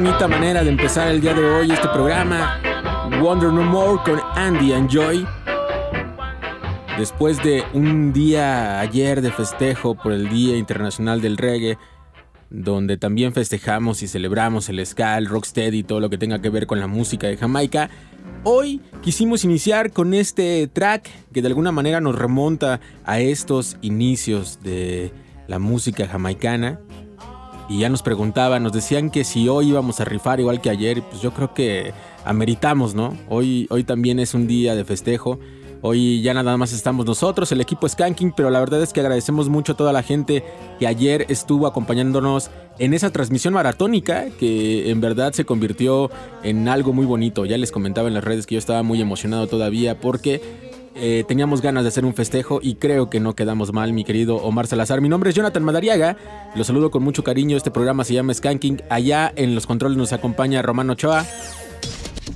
Manera de empezar el día de hoy este programa. Wonder No More con Andy and Joy. Después de un día ayer de festejo por el Día Internacional del Reggae, donde también festejamos y celebramos el ska, el rocksteady y todo lo que tenga que ver con la música de Jamaica, hoy quisimos iniciar con este track que de alguna manera nos remonta a estos inicios de la música jamaicana y ya nos preguntaban, nos decían que si hoy íbamos a rifar igual que ayer, pues yo creo que ameritamos, ¿no? Hoy, hoy también es un día de festejo. Hoy ya nada más estamos nosotros, el equipo Skanking, pero la verdad es que agradecemos mucho a toda la gente que ayer estuvo acompañándonos en esa transmisión maratónica que en verdad se convirtió en algo muy bonito. Ya les comentaba en las redes que yo estaba muy emocionado todavía porque eh, teníamos ganas de hacer un festejo y creo que no quedamos mal, mi querido Omar Salazar. Mi nombre es Jonathan Madariaga, los saludo con mucho cariño. Este programa se llama Skanking. Allá en los controles nos acompaña Romano Ochoa.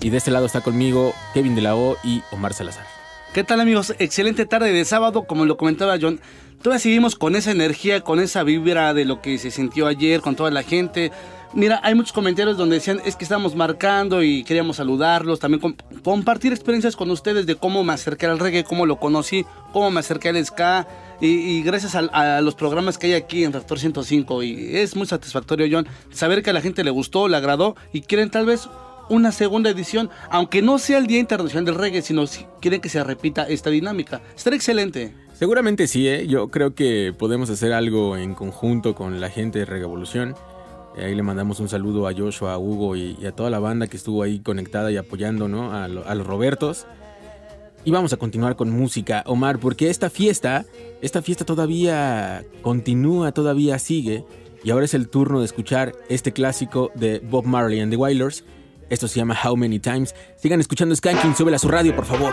Y de este lado está conmigo Kevin de la O y Omar Salazar. ¿Qué tal amigos? Excelente tarde de sábado, como lo comentaba John. Todavía seguimos con esa energía, con esa vibra de lo que se sintió ayer, con toda la gente. Mira, hay muchos comentarios donde decían, es que estamos marcando y queríamos saludarlos, también compartir experiencias con ustedes de cómo me acerqué al reggae, cómo lo conocí, cómo me acerqué al ska y, gracias a, los programas que hay aquí en Reactor 105 y es muy satisfactorio, John, saber que a la gente le gustó, le agradó y quieren tal vez una segunda edición, aunque no sea el Día Internacional del Reggae, sino si quieren que se repita esta dinámica. Estará excelente. Seguramente sí, ¿eh? yo creo que podemos hacer algo en conjunto con la gente de Revolución. Ahí le mandamos un saludo a Joshua, a Hugo y, a toda la banda que estuvo ahí conectada y apoyando ¿no? a, a, los Robertos. Y vamos a continuar con música, Omar, porque esta fiesta, esta fiesta todavía continúa, todavía sigue. Y ahora es el turno de escuchar este clásico de Bob Marley and the Wailers. Esto se llama How Many Times. Sigan escuchando Skanking, súbela a su radio, por favor.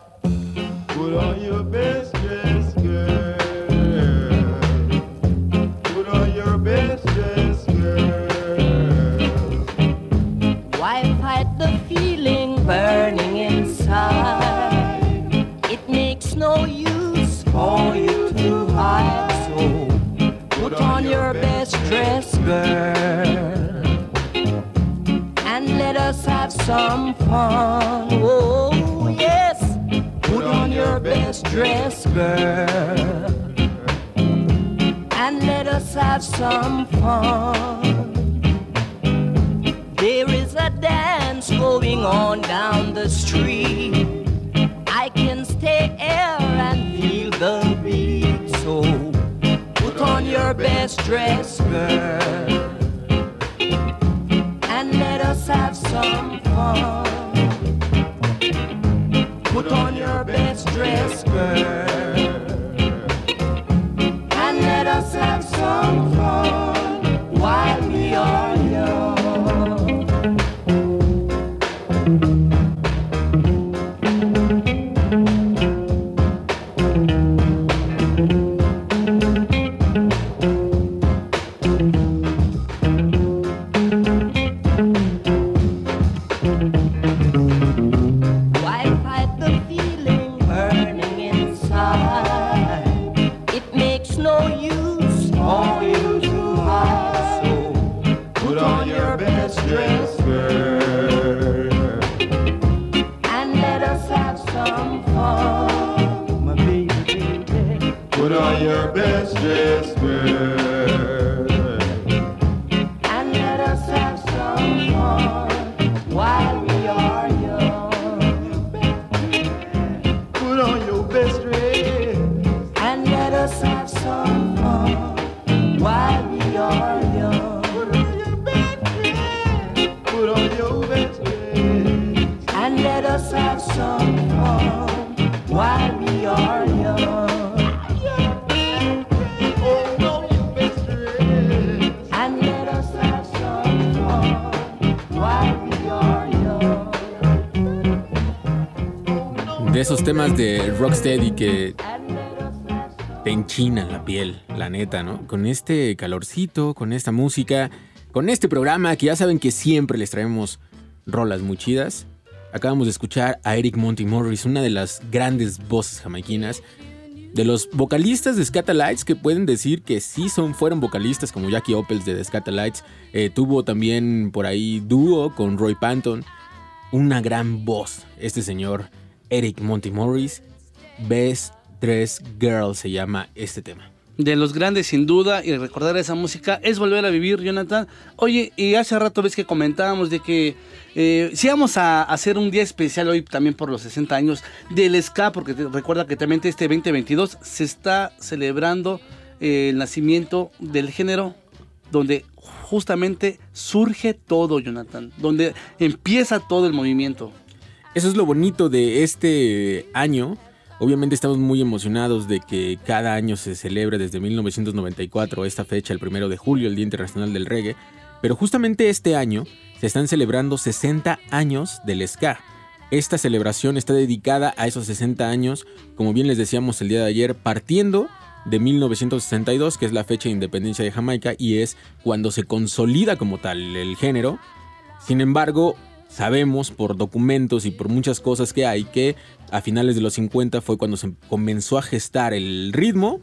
Temas de Rocksteady que te enchinan la piel, la neta, ¿no? Con este calorcito, con esta música, con este programa que ya saben que siempre les traemos rolas muy chidas. Acabamos de escuchar a Eric Monty Morris, una de las grandes voces jamaiquinas. De los vocalistas de Scatalites que pueden decir que sí son, fueron vocalistas como Jackie Opels de The Scatalites. Eh, tuvo también por ahí dúo con Roy Panton. Una gran voz, este señor Eric Monty Morris. Best Dress Girl se llama este tema. De los grandes sin duda y recordar esa música es volver a vivir, Jonathan. Oye, y hace rato ves que comentábamos de que eh, si vamos a hacer un día especial hoy también por los 60 años del ska, porque recuerda que también este 2022 se está celebrando eh, el nacimiento del género donde justamente surge todo, Jonathan, donde empieza todo el movimiento. Eso es lo bonito de este año. Obviamente estamos muy emocionados de que cada año se celebre desde 1994 esta fecha, el primero de julio, el Día Internacional del Reggae. Pero justamente este año se están celebrando 60 años del ska. Esta celebración está dedicada a esos 60 años, como bien les decíamos el día de ayer, partiendo de 1962, que es la fecha de independencia de Jamaica, y es cuando se consolida como tal el género. Sin embargo, sabemos por documentos y por muchas cosas que hay que a finales de los 50 fue cuando se comenzó a gestar el ritmo,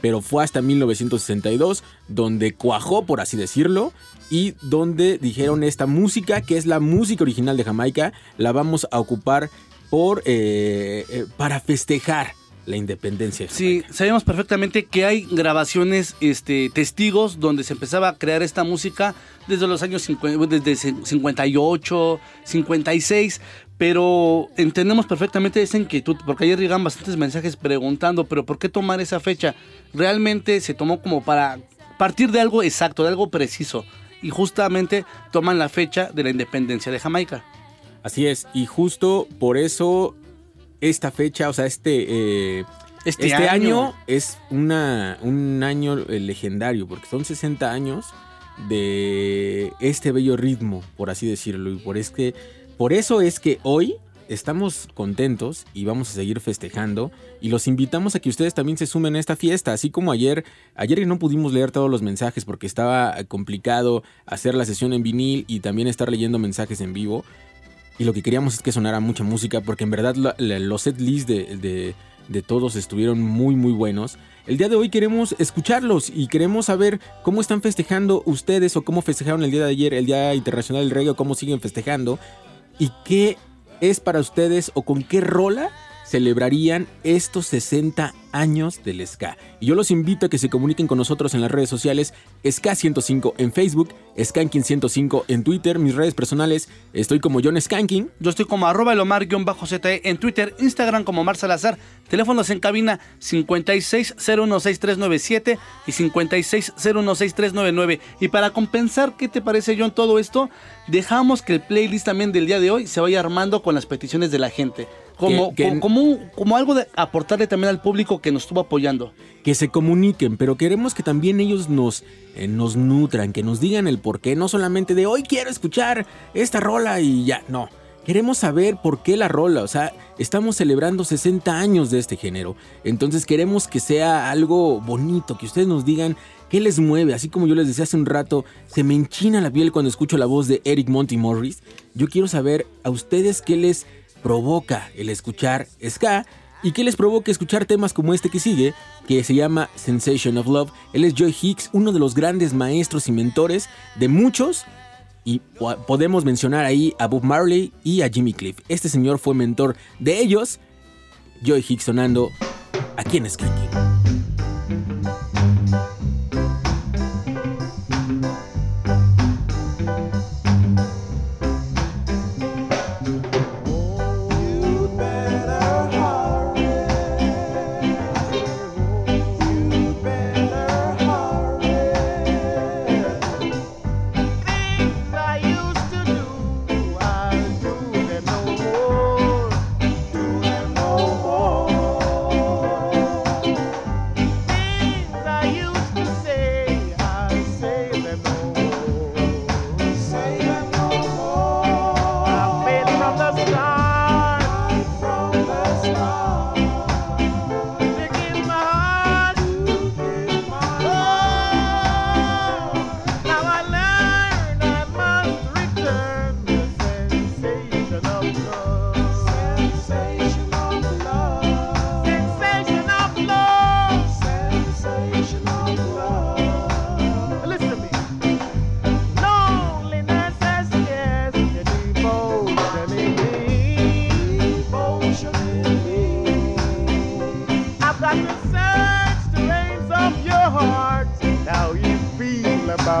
pero fue hasta 1962 donde cuajó, por así decirlo, y donde dijeron esta música, que es la música original de Jamaica, la vamos a ocupar por, eh, eh, para festejar la independencia. de Sí, sabemos perfectamente que hay grabaciones, este, testigos donde se empezaba a crear esta música desde los años 50, desde 58, 56, pero entendemos perfectamente esa inquietud, porque ayer llegan bastantes mensajes preguntando, pero ¿por qué tomar esa fecha? Realmente se tomó como para partir de algo exacto, de algo preciso, y justamente toman la fecha de la independencia de Jamaica. Así es, y justo por eso esta fecha, o sea, este, eh, Este, este, año, año. es una, un año eh, legendario, porque son 60 años de este bello ritmo, por así decirlo. Y por, es que, por eso es que hoy estamos contentos y vamos a seguir festejando y los invitamos a que ustedes también se sumen a esta fiesta, así como ayer, ayer no pudimos leer todos los mensajes porque estaba complicado hacer la sesión en vinil y también estar leyendo mensajes en vivo y lo que queríamos es que sonara mucha música porque en verdad los set lists de, de- de todos estuvieron muy muy buenos. El día de hoy queremos escucharlos y queremos saber cómo están festejando ustedes o cómo festejaron el día de ayer, el Día Internacional del Reggae o cómo siguen festejando y qué es para ustedes o con qué rola celebrarían estos 60 años del ska. Y yo los invito a que se comuniquen con nosotros en las redes sociales Ska105 en Facebook, Skanking105 en Twitter, mis redes personales, estoy como John Skanking. Yo estoy como arroba elomar-ze en Twitter, Instagram como Mar Salazar, teléfonos en cabina 56016397 y 56016399. Y para compensar, ¿qué te parece John todo esto? Dejamos que el playlist también del día de hoy se vaya armando con las peticiones de la gente. Como, Que- que- co- como, un- como algo de aportarle también al público que nos estuvo apoyando. que se comuniquen, pero queremos que también ellos nos, eh, nos nutran, que nos digan el por qué, no solamente de hoy quiero escuchar esta rola y ya, no. Queremos saber por qué la rola, o sea, estamos celebrando 60 años de este género, entonces queremos que sea algo bonito, que ustedes nos digan qué les mueve, así como yo les decía hace un rato, se me enchina la piel cuando escucho la voz de Eric Monty Morris, yo quiero saber a ustedes qué les provoca el escuchar ska y qué les provoca escuchar temas como este que sigue, que se llama Sensation of Love. Él es Joy Hicks, uno de los grandes maestros y mentores de muchos. Y po- podemos mencionar ahí a Bob Marley y a Jimmy Cliff. Este señor fue mentor de ellos. Joy Hicks sonando aquí en Skanking.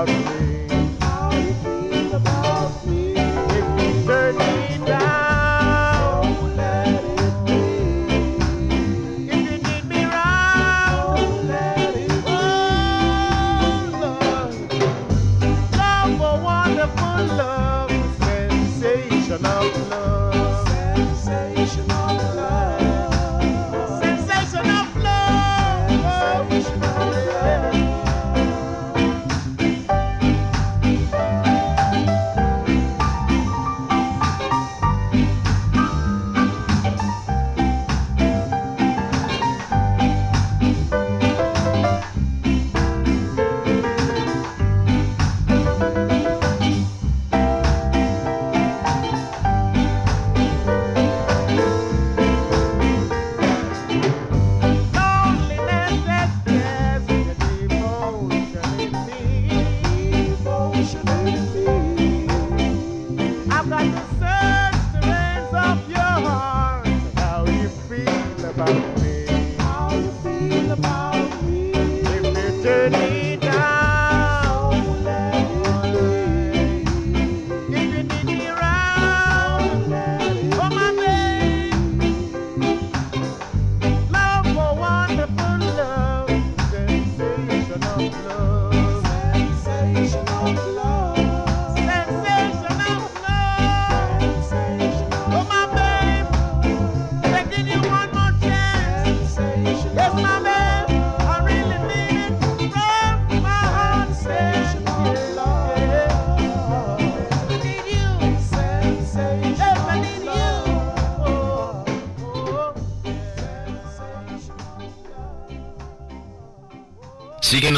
out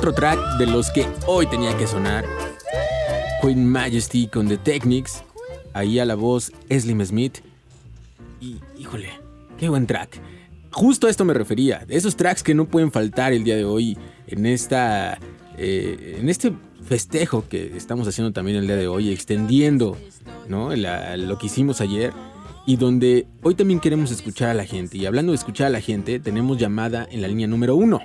Otro track de los que hoy tenía que sonar. Queen Majesty con The Technics. Ahí a la voz Slim Smith. Y híjole, qué buen track. Justo a esto me refería. Esos tracks que no pueden faltar el día de hoy en esta. eh, en este festejo que estamos haciendo también el día de hoy, extendiendo ¿no? Lo que hicimos ayer. Y donde hoy también queremos escuchar a la gente. Y hablando de escuchar a la gente, tenemos llamada en la línea número uno.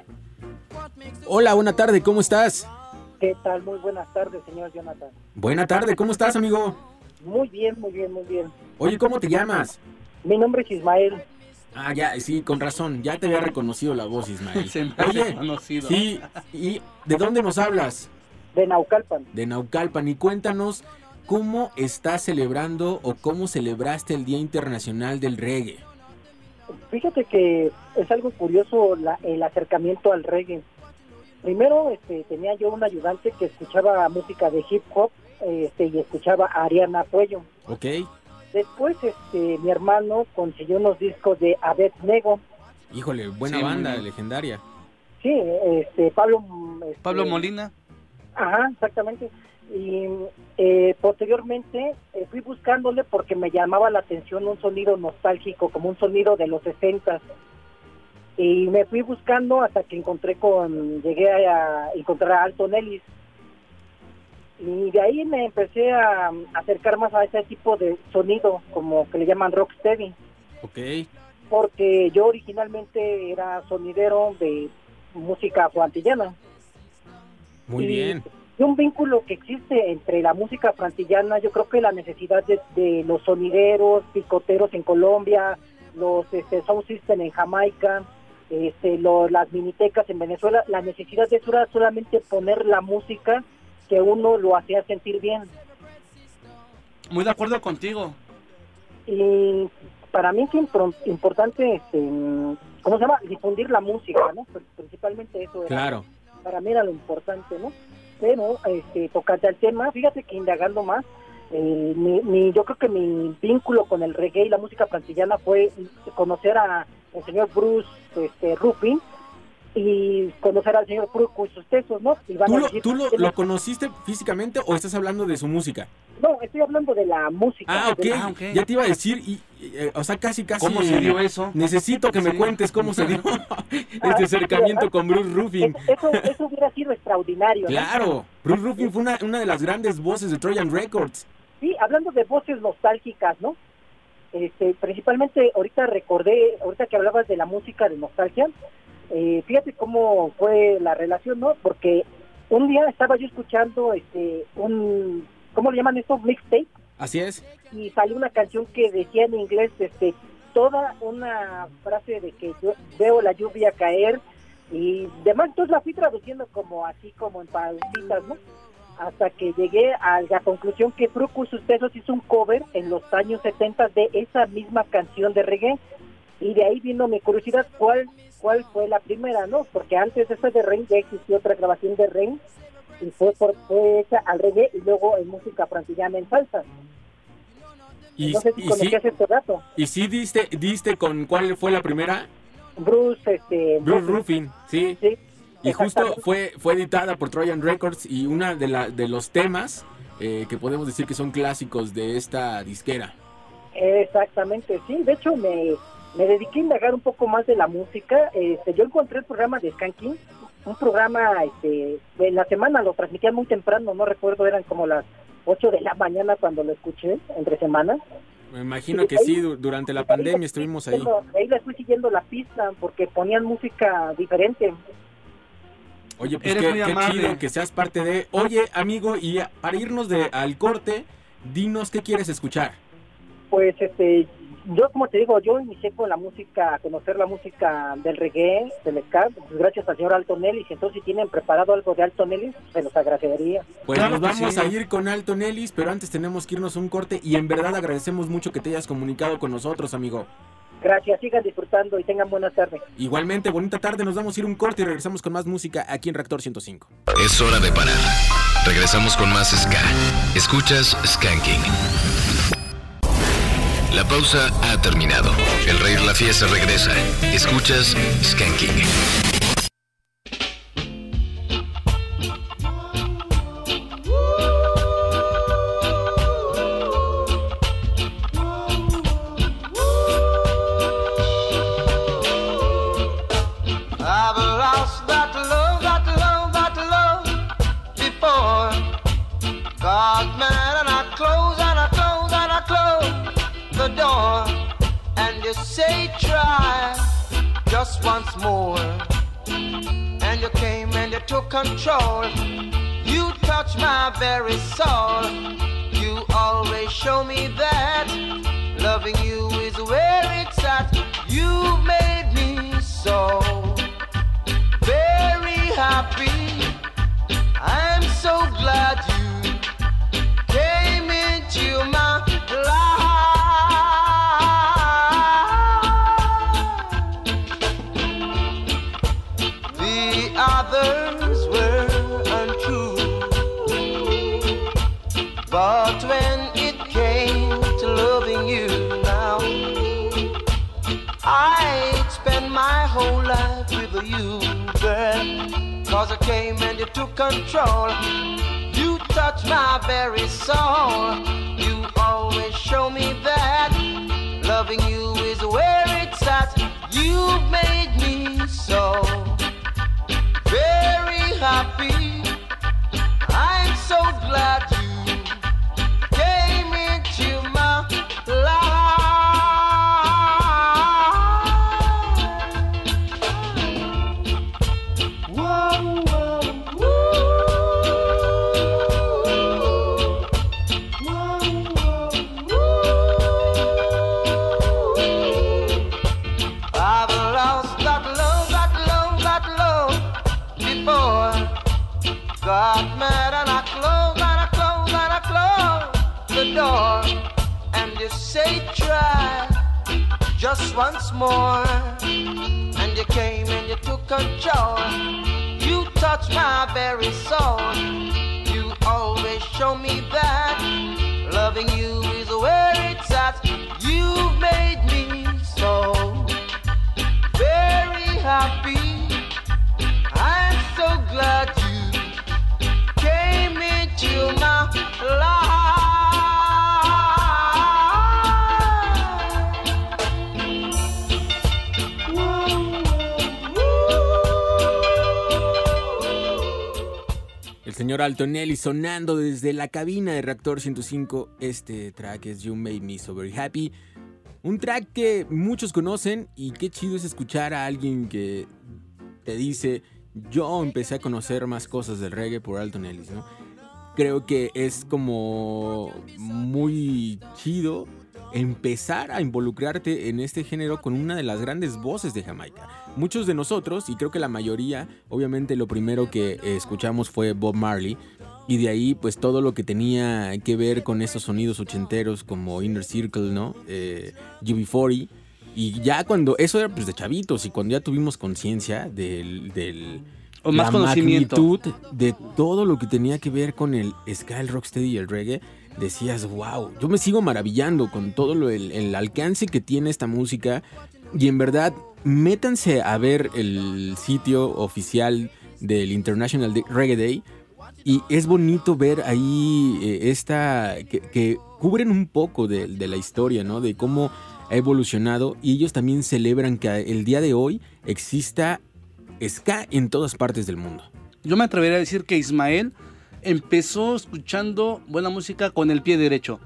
Hola, buena tarde, ¿cómo estás? ¿Qué tal? Muy buenas tardes, señor Jonathan. Buena tarde, ¿cómo estás, amigo? Muy bien, muy bien, muy bien. Oye, ¿cómo te llamas? Mi nombre es Ismael. Ah, ya, sí, con razón, ya te había reconocido la voz, Ismael. Se me hace Oye, sí, ¿y de dónde nos hablas? De Naucalpan. De Naucalpan. Y cuéntanos cómo estás celebrando o cómo celebraste el Día Internacional del Reggae. Fíjate que es algo curioso la- el acercamiento al reggae. Primero este, tenía yo un ayudante que escuchaba música de hip hop este, y escuchaba a Ariana Puello. ¿Ok? Después este, mi hermano consiguió unos discos de Abed Nego. Híjole, buena Sí, banda, legendaria. Sí, este, Pablo... este, Pablo Molina. Ajá, exactamente. Y eh, posteriormente eh, fui buscándole porque me llamaba la atención un sonido nostálgico, como un sonido de los 60. Y me fui buscando hasta que encontré con, llegué a, encontrar a Alton Ellis. Y de ahí me empecé a, acercar más a ese tipo de sonido, como que le llaman rocksteady, Ok. porque yo originalmente era sonidero de música afroantillana. Muy Y- bien. Y un vínculo que existe entre la música frantillana, yo creo que la necesidad de, de los sonideros, picoteros en Colombia, los este, sound system en Jamaica, este, lo- las minitecas en Venezuela, la necesidad de eso era solamente poner la música que uno lo hacía sentir bien. Muy de acuerdo contigo. Y para mí es importante, este, ¿cómo se llama? Difundir la música, ¿no? Principalmente eso. era- Claro. para mí era lo importante, ¿no? Pero, este, tocante al tema, fíjate que indagando más, eh, mi, mi- yo creo que mi vínculo con el reggae y la música plantillana fue conocer a el señor Bruce este, Rufin y conocer al señor Pruco y sus tesos, ¿no? Y van ¿Tú a lo, decir- tú lo, lo conociste físicamente o estás hablando de su música? No, estoy hablando de la música. Ah, ok. de la- Ah, ok. Ya te iba a decir, y, y, eh, o sea, casi, casi. ¿Cómo se dio eso? Necesito que me Sí. cuentes cómo se dio este acercamiento con Bruce Ruffin. Eso, eso hubiera sido extraordinario. ¿no? Claro, Bruce Ruffin fue una, una de las grandes voces de Trojan Records. Sí, hablando de voces nostálgicas, ¿no? Este, principalmente ahorita recordé, ahorita que hablabas de la música de nostalgia, eh, fíjate cómo fue la relación, ¿no? Porque un día estaba yo escuchando este un, ¿cómo le llaman esto? Mixtape, Así es. y salió una canción que decía en inglés, este, toda una frase de que yo veo la lluvia caer y demás, entonces la fui traduciendo como así, como en pausitas, ¿no? Hasta que llegué a la conclusión que Frucus Sucesos hizo un cover en los años 70 de esa misma canción de reggae y de ahí vino mi curiosidad cuál cuál fue la primera, ¿no? Porque antes de esa de Rain ya existió otra grabación de Rain y fue, por, fue hecha al reggae y luego en música francillana en salsa. Y, no sé si y sí, este y sí diste, diste con cuál fue la primera, Bruce, este... Bruce Ruffin, sí. Sí, Y justo fue, fue editada por Trojan Records y una de, la, de los temas eh, que podemos decir que son clásicos de esta disquera. Exactamente, sí. De hecho, me, me dediqué a indagar un poco más de la música. Este, yo encontré el programa de Skanking, un programa, este, en la semana lo transmitían muy temprano, no recuerdo, eran como las 8 de la mañana cuando lo escuché, entre semanas. Me imagino que sí, du- durante la pandemia estuvimos ahí. Ahí les fui siguiendo la pista porque ponían música diferente. Oye, pues Eres qué, chido que seas parte de... Oye, amigo, y para irnos de, al corte, dinos qué quieres escuchar. Pues este, yo como te digo, yo inicié con la música, conocer la música del reggae, del ska, pues, gracias al señor Alton Ellis. Entonces, si tienen preparado algo de Alton Ellis, se los agradecería. Pues Claro nos vamos sí. a ir con Alton Ellis, pero antes tenemos que irnos a un corte y en verdad agradecemos mucho que te hayas comunicado con nosotros, amigo. Gracias, sigan disfrutando y tengan buenas tardes. Igualmente, bonita tarde, nos vamos a ir a un corte y regresamos con más música aquí en Reactor 105. Es hora de parar. Regresamos con más Ska. Escuchas Skanking. La pausa ha terminado. El rey de la fiesta regresa. Escuchas Skanking. Altonelli sonando desde la cabina de Reactor 105. Este track es You Made Me So Very Happy. Un track que muchos conocen y qué chido es escuchar a alguien que te dice, yo empecé a conocer más cosas del reggae por Alton Ellis, ¿no? Creo que es como muy chido empezar a involucrarte en este género con una de las grandes voces de Jamaica. Muchos de nosotros, y creo que la mayoría, obviamente lo primero que escuchamos fue Bob Marley, y de ahí pues todo lo que tenía que ver con esos sonidos ochenteros como Inner Circle, ¿no? Eh, UB40. Y ya cuando, eso era pues de chavitos, y cuando ya tuvimos conciencia del... del O más la conocimiento. magnitud de todo lo que tenía que ver con el ska, el rocksteady y el reggae, decías, wow, yo me sigo maravillando con todo lo, el, alcance que tiene esta música. Y en verdad, métanse a ver el sitio oficial del International Reggae Day. Y es bonito ver ahí eh, esta. Que, que cubren un poco de, de la historia, ¿no? De cómo ha evolucionado. Y ellos también celebran que el día de hoy exista ska en todas partes del mundo. Yo me atrevería a decir que Ismael empezó escuchando buena música con el pie derecho.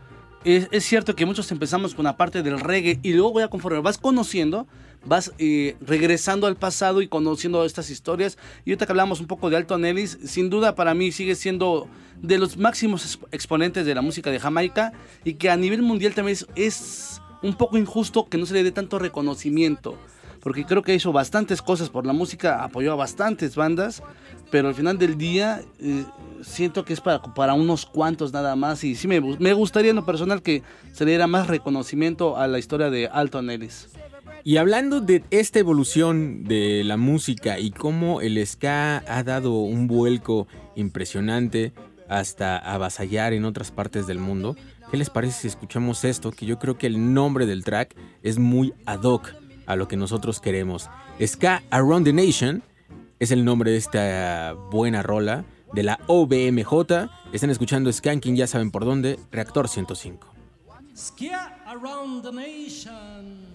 Es, es cierto que muchos empezamos con la parte del reggae y luego ya conforme vas conociendo, vas eh, regresando al pasado y conociendo estas historias. Y ahorita que hablamos un poco de Alton Ellis, sin duda para mí sigue siendo de los máximos exp- exponentes de la música de Jamaica y que a nivel mundial también es, es un poco injusto que no se le dé tanto reconocimiento. Porque creo que hizo bastantes cosas por la música, apoyó a bastantes bandas, pero al final del día eh, siento que es para, para unos cuantos nada más. Y sí me, me gustaría en lo personal que se le diera más reconocimiento a la historia de Alton Ellis. Y hablando de esta evolución de la música y cómo el ska ha dado un vuelco impresionante hasta avasallar en otras partes del mundo, ¿qué les parece si escuchamos esto? Que yo creo que el nombre del track es muy ad hoc a lo que nosotros queremos. Ska Around the Nation es el nombre de esta buena rola de la OBMJ. Están escuchando Skanking, ya saben por dónde, Reactor 105. Skia around the nation.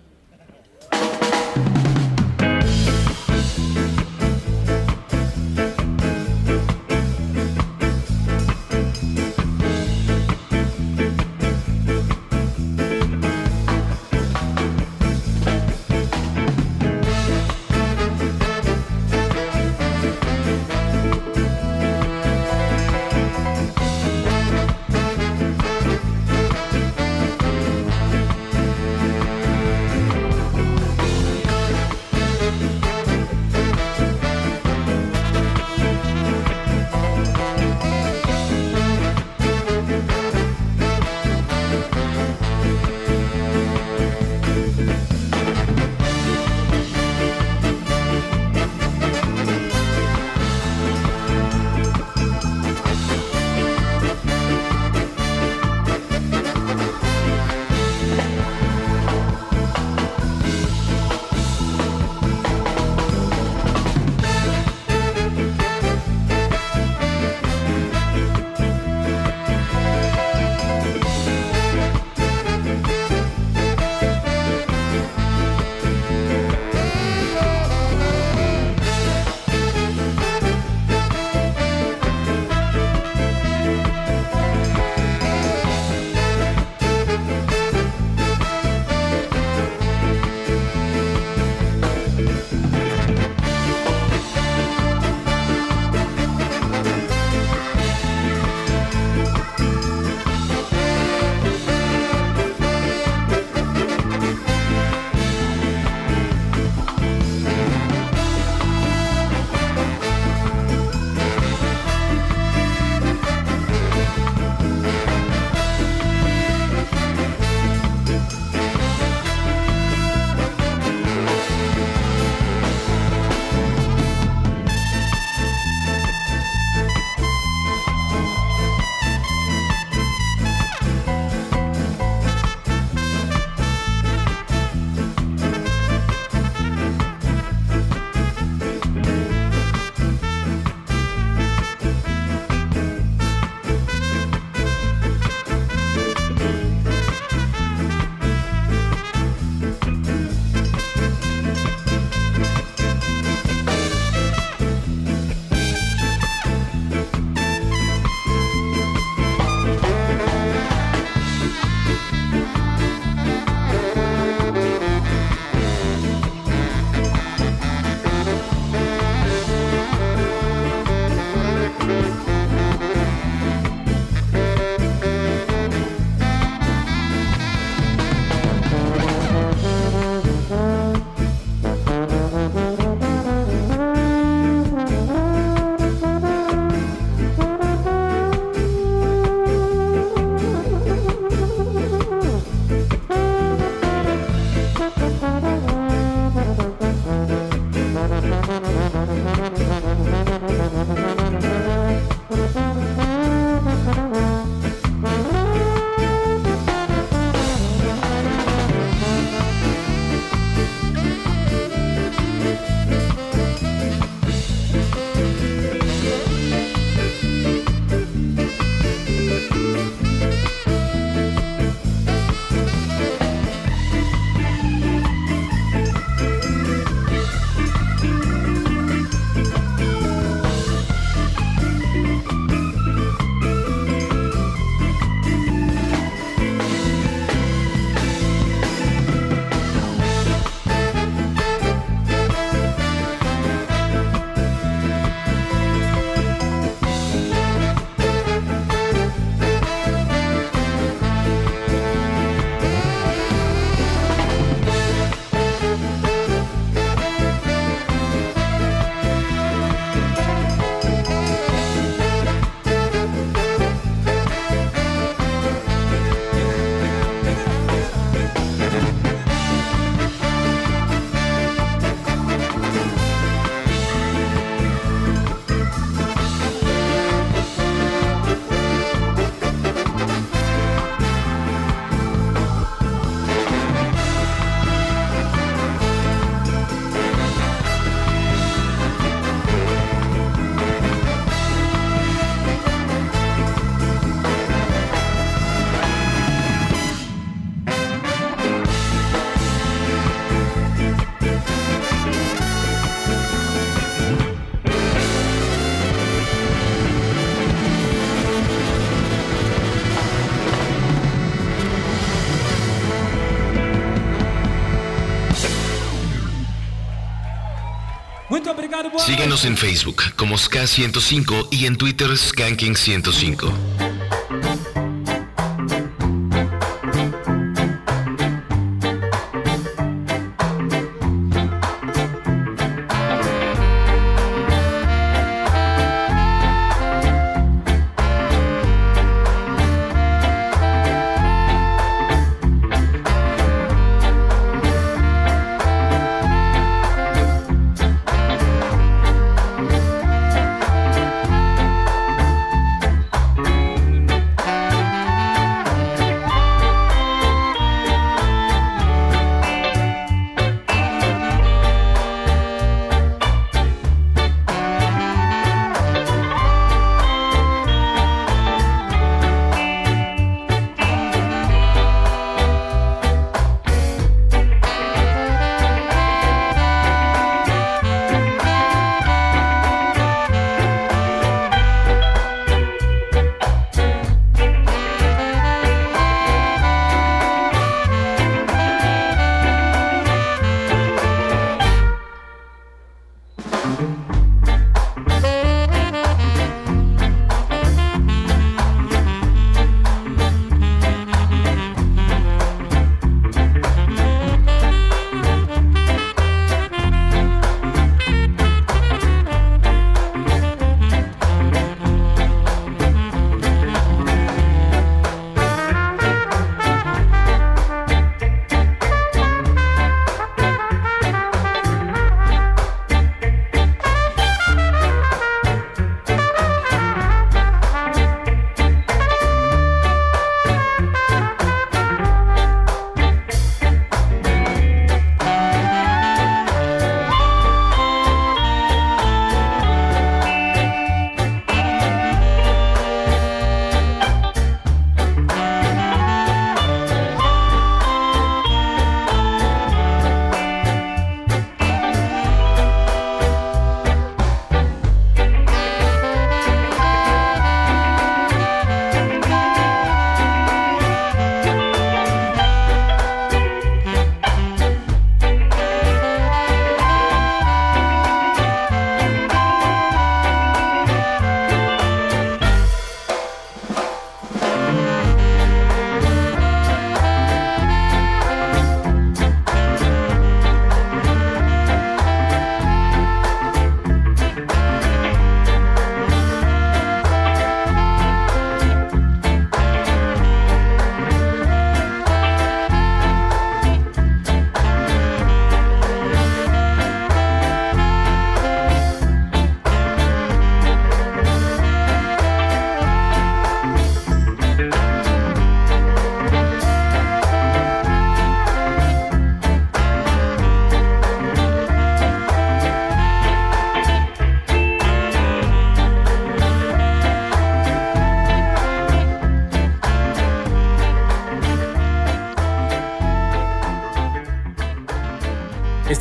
Síguenos en Facebook como Ska105 y en Twitter Skanking105.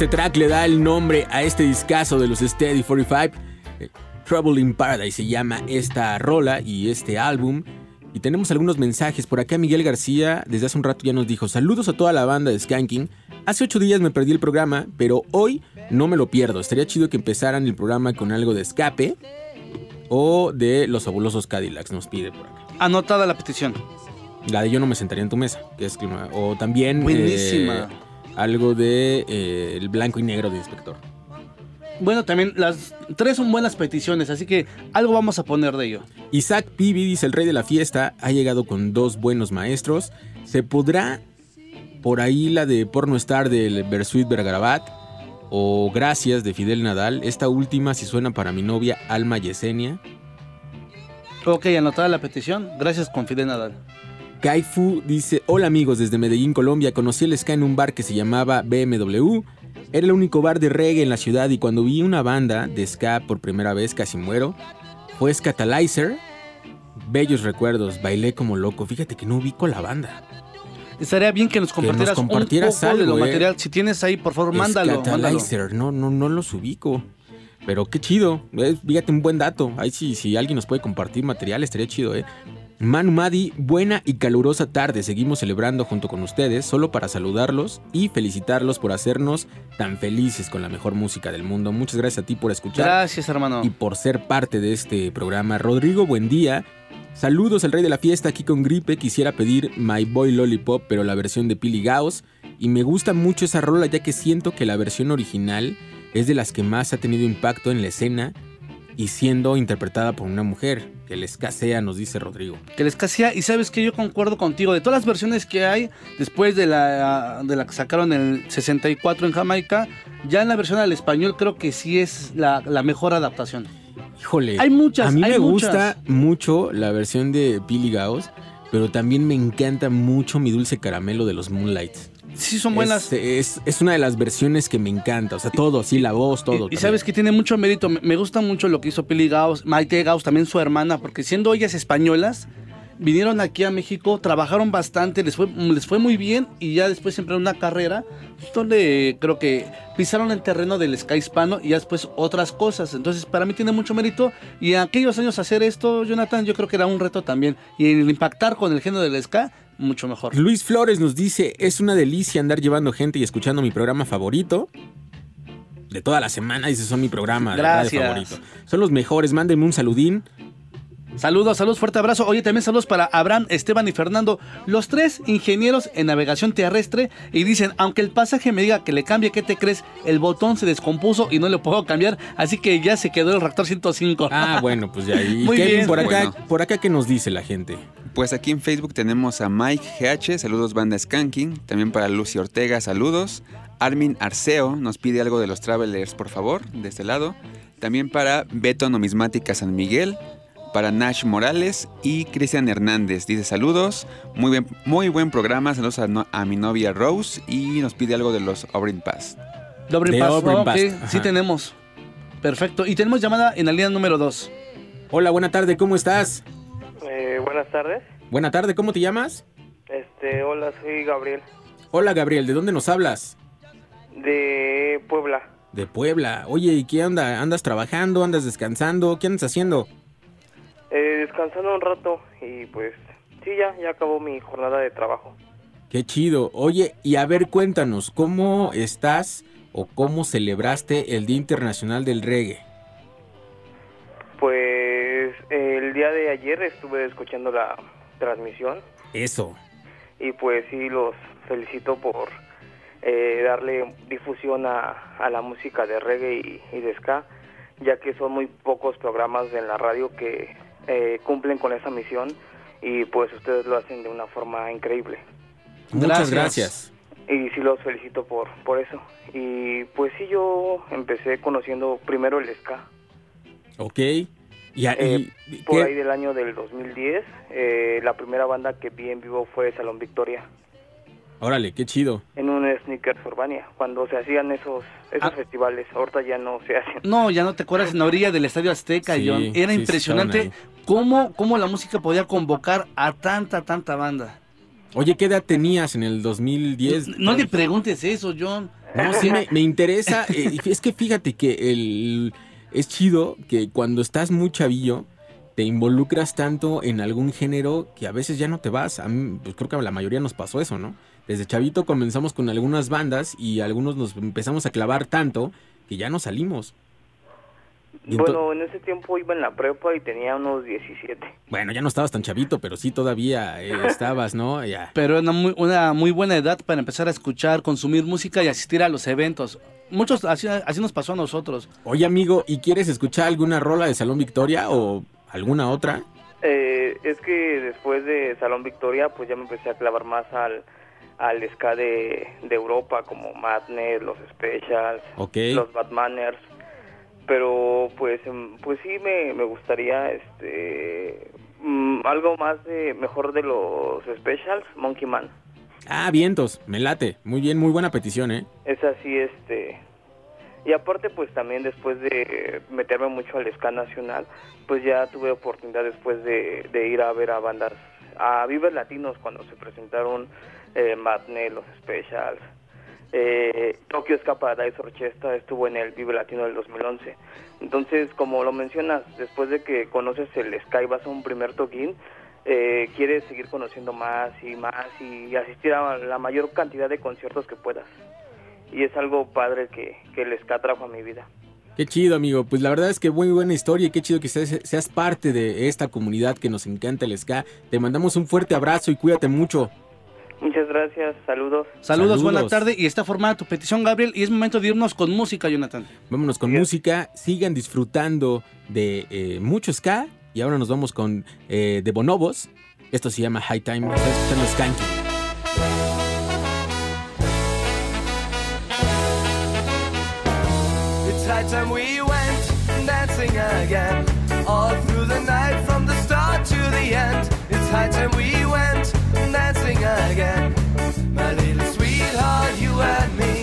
Este track le da el nombre a este discazo de los Steady 45. eh, Trouble in Paradise se llama esta rola y este álbum. Y tenemos algunos mensajes. Por acá Miguel García desde hace un rato ya nos dijo, saludos a toda la banda de Skanking. Hace ocho días me perdí el programa, pero hoy no me lo pierdo. Estaría chido que empezaran el programa con algo de escape o de los fabulosos Cadillacs, nos pide por acá. Anotada la petición. La de Yo no me sentaría en tu mesa, que es clima- O también eh, Buenísima. Algo de eh, El blanco y negro de Inspector. Bueno, también las tres son buenas peticiones, así que algo vamos a poner de ello. Isaac Pibi dice: El rey de la fiesta ha llegado con dos buenos maestros. ¿Se podrá por ahí la de Porno Star del Bersuit Bergarabat? O Gracias de Fidel Nadal. Esta última, si suena para mi novia Alma Yesenia. Ok, anotada la petición. Gracias, con Fidel Nadal. Kaifu dice, hola amigos, desde Medellín, Colombia, conocí el ska en un bar que se llamaba BMW. Era el único bar de reggae en la ciudad y cuando vi una banda de ska por primera vez casi muero. Fue Scatalizer. Bellos recuerdos, bailé como loco. Fíjate que no ubico la banda. Estaría bien que nos compartieras, compartieras un poco de algo, lo eh. material. Si tienes ahí, por favor, mándalo. mándalo. Scatalizer, no, no, no los ubico. Pero qué chido. eh, Fíjate un buen dato. Ahí sí, si alguien nos puede compartir material, estaría chido, ¿eh? Manu Madi, buena y calurosa tarde. Seguimos celebrando junto con ustedes, solo para saludarlos y felicitarlos por hacernos tan felices con la mejor música del mundo. Muchas gracias a ti por escuchar Gracias, hermano. y por ser parte de este programa. Rodrigo, buen día. Saludos al rey de la fiesta aquí con gripe. Quisiera pedir My Boy Lollipop, pero la versión de Pili Gaos. Y me gusta mucho esa rola ya que siento que la versión original es de las que más ha tenido impacto en la escena y siendo interpretada por una mujer. Que les casea, nos dice Rodrigo. que les casía y sabes que yo concuerdo contigo de todas las versiones que hay después de la de la que sacaron en el 64 en Jamaica ya en la versión al español creo que sí es la, la mejor adaptación Híjole. Hay muchas, A mí hay me muchas. gusta mucho la versión de Pili Gaos, pero también me encanta mucho mi dulce caramelo de los Moonlights. Sí son buenas Es, es- es una de las versiones que me encanta. O sea, todo, sí, la voz, todo. y, sabes que tiene mucho mérito me, gusta mucho lo que hizo Pili Gauss Maite Gauss también su hermana porque siendo ellas españolas vinieron aquí a México trabajaron bastante les fue les fue muy bien y ya después empezaron una carrera donde creo que pisaron el terreno del ska hispano y ya después otras cosas. Entonces, para mí tiene mucho mérito. Y en aquellos años hacer esto, Jonathan, yo creo que era un reto también. Y el impactar con el género del ska, mucho mejor. Luis Flores nos dice, es una delicia andar llevando gente y escuchando mi programa favorito. De toda la semana, dice, son mi programa Gracias. favorito. Son los mejores, mándenme un saludín. Saludos, saludos, fuerte abrazo. Oye, también saludos para Abraham, Esteban y Fernando, los tres ingenieros en navegación terrestre. Y dicen, aunque el pasaje me diga que le cambie, ¿qué te crees? El botón se descompuso y no le puedo cambiar, así que ya se quedó el reactor 105. Ah, bueno, pues ya. Y Muy Kevin, bien. por acá, Bueno. por acá, ¿qué nos dice la gente? Pues aquí en Facebook tenemos a Mike GH, saludos banda Skanking, también para Lucy Ortega, saludos. Armin Arceo nos pide algo de los Travelers, por favor, de este lado. También para Beto Numismática San Miguel, para Nash Morales y Cristian Hernández. Dice saludos, muy, bien, muy buen programa, saludos a, no- a mi novia Rose y nos pide algo de los Obrin Pass. Ok, Past, sí tenemos. Perfecto. Y tenemos llamada en la línea número 2. Hola, buena tarde, ¿cómo estás? Eh, buenas tardes. Buena tarde, ¿cómo te llamas? Este, hola, soy Gabriel Hola, Gabriel, ¿de dónde nos hablas? de Puebla. De Puebla. Oye, ¿y qué onda? ¿Andas trabajando? ¿Andas descansando? ¿Qué andas haciendo? Eh, descansando un rato y pues sí, ya, ya acabó mi jornada de trabajo. Qué chido. Oye, y a ver, cuéntanos, ¿cómo estás o cómo celebraste el Día Internacional del Reggae? Pues el día de ayer estuve escuchando la transmisión Eso. y pues sí los felicito por eh, darle difusión a, a la música de reggae y, y de ska, ya que son muy pocos programas en la radio que eh, cumplen con esa misión y pues ustedes lo hacen de una forma increíble. Muchas Gracias. gracias. Y sí los felicito por, por eso. Y pues sí, yo empecé conociendo primero el ska. Ok. Y, Eh, y- por ¿qué? ahí del año del 2010, eh, la primera banda que vi en vivo fue Salón Victoria, Órale, qué chido. en un Sneakers Urbania, cuando se hacían esos esos Ah. festivales. Ahorita ya no se hacen. No, ya no te acuerdas en la orilla del Estadio Azteca, Sí, John. Era sí, impresionante cómo, cómo la música podía convocar a tanta, tanta banda. Oye, ¿qué edad tenías en el 2010? No le preguntes eso, John. No, sí, me, me interesa. eh, es que fíjate que el, es chido que cuando estás muy chavillo te involucras tanto en algún género que a veces ya no te vas. A mí, pues creo que a la mayoría nos pasó eso, ¿no? Desde chavito comenzamos con algunas bandas y algunos nos empezamos a clavar tanto que ya no salimos. Y Bueno, en ese tiempo iba en la prepa y tenía unos 17. Bueno, ya no estabas tan chavito, pero sí todavía eh, estabas, ¿no? Ya. Pero una muy, una muy buena edad para empezar a escuchar, consumir música y asistir a los eventos. Muchos, así, así nos pasó a nosotros. Oye, amigo, ¿y quieres escuchar alguna rola de Salón Victoria o alguna otra? Eh, es que después de Salón Victoria, pues ya me empecé a clavar más al, al ska de, de Europa, como Madness, los Specials, Ok. los Batmaners. Pero pues em, pues sí me, me gustaría este mm, algo más de mejor de los Specials, Monkey Man. Ah, vientos, me late. Muy bien, muy buena petición, ¿eh? Es así, este. Y aparte, pues también después de meterme mucho al ska nacional, pues ya tuve oportunidad después de, ir a ver a bandas, a Vives Latinos cuando se presentaron eh, Matne, los Specials. Eh, Tokyo Ska Paradise Orchestra estuvo en el Vive Latino del 2011. Entonces, como lo mencionas, después de que conoces el ska y vas a un primer toquín, eh, quieres seguir conociendo más y más y asistir a la mayor cantidad de conciertos que puedas. Y es algo padre que, que el ska trajo a mi vida. Qué chido, amigo. Pues la verdad es que muy buena historia y qué chido que seas, seas parte de esta comunidad que nos encanta el ska. Te mandamos un fuerte abrazo y cuídate mucho. Muchas gracias, saludos. Saludos, Saludos. buena tarde. Y está formada tu petición, Gabriel. Y es momento de irnos con música, Jonathan. Vámonos con música, sigan disfrutando de eh, mucho ska y ahora nos vamos con eh, de Bonobos. Esto se llama High Time. It's high time we went dancing again. All through the night from the start to the end. It's high time we went dancing again. My little sweetheart, you and me.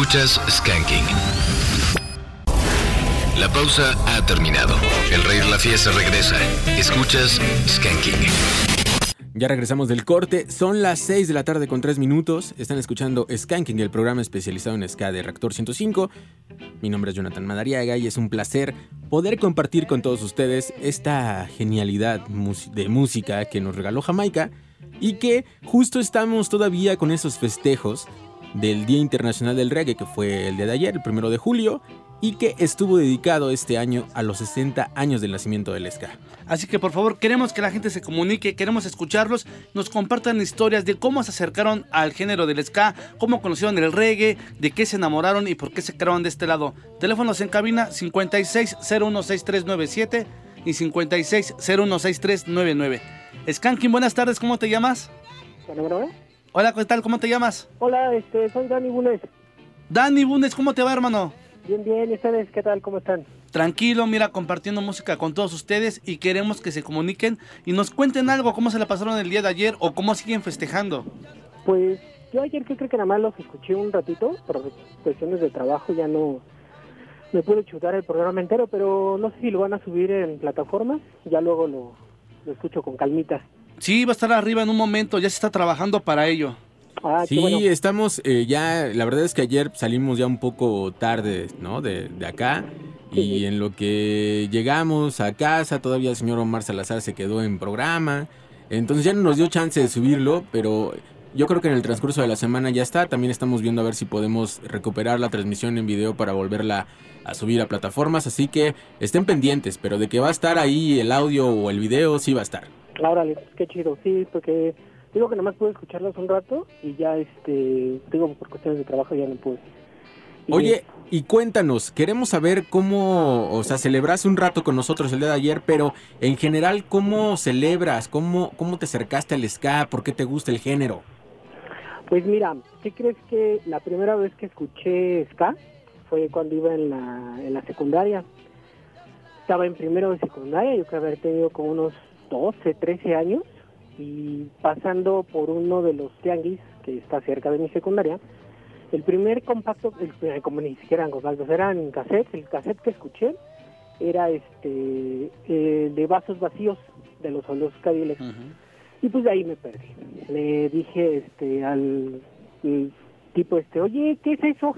Escuchas Skanking. La pausa ha terminado. El rey de la fiesta regresa. Escuchas Skanking. Ya regresamos del corte, son las 6 de la tarde con 3 minutos. Están escuchando Skanking, el programa especializado en ska de Reactor 105. Mi nombre es Jonathan Madariaga y es un placer poder compartir con todos ustedes esta genialidad de música que nos regaló Jamaica y que justo estamos todavía con esos festejos del Día Internacional del Reggae, que fue el día de ayer, el primero de julio, y que estuvo dedicado este año a los 60 años del nacimiento del ska. Así que por favor, queremos que la gente se comunique, queremos escucharlos, nos compartan historias de cómo se acercaron al género del ska, cómo conocieron el reggae, de qué se enamoraron y por qué se quedaron de este lado. Teléfonos en cabina 56016397 y 56016399. Skanking, buenas tardes, ¿cómo te llamas? Bueno, bueno. Hola, ¿qué tal? ¿Cómo te llamas? Hola, este, soy Dani Bunes. Dani Bunes, ¿cómo te va, hermano? Bien, bien, ¿y ustedes qué tal? ¿Cómo están? Tranquilo, mira, compartiendo música con todos ustedes y queremos que se comuniquen y nos cuenten algo, cómo se la pasaron el día de ayer o cómo siguen festejando. Pues yo ayer que creo que nada más los escuché un ratito, por cuestiones de trabajo ya no me pude chutar el programa entero, pero no sé si lo van a subir en plataformas, ya luego lo, lo escucho con calmita. Sí, va a estar arriba en un momento, ya se está trabajando para ello. Ah, Sí, estamos eh, ya, la verdad es que ayer salimos ya un poco tarde, ¿no? De, de acá. Y en lo que llegamos a casa, todavía el señor Omar Salazar se quedó en programa. Entonces ya no nos dio chance de subirlo, pero yo creo que en el transcurso de la semana ya está. También estamos viendo a ver si podemos recuperar la transmisión en video para volverla a subir a plataformas. Así que estén pendientes, pero de que va a estar ahí el audio o el video, sí va a estar. Órale, qué chido, sí, porque digo que nada más pude escucharlos un rato y ya, este, digo, por cuestiones de trabajo ya no pude. Y, Oye, y cuéntanos, queremos saber cómo, o sea, celebraste un rato con nosotros el día de ayer, pero en general, ¿cómo celebras? ¿Cómo, cómo te acercaste al ska? ¿Por qué te gusta el género? Pues mira, ¿qué crees que la primera vez que escuché ska fue cuando iba en la, en la secundaria? Estaba en primero de secundaria, yo creo haber tenido como unos 12, 13 años y pasando por uno de los tianguis que está cerca de mi secundaria, el primer compacto, el, como ni siquiera eran compactos, eran cassettes, el cassette que escuché era este eh, de vasos vacíos de los Solos Cadillacs. Y pues de ahí me perdí. Le dije este al tipo este, oye, ¿qué es eso?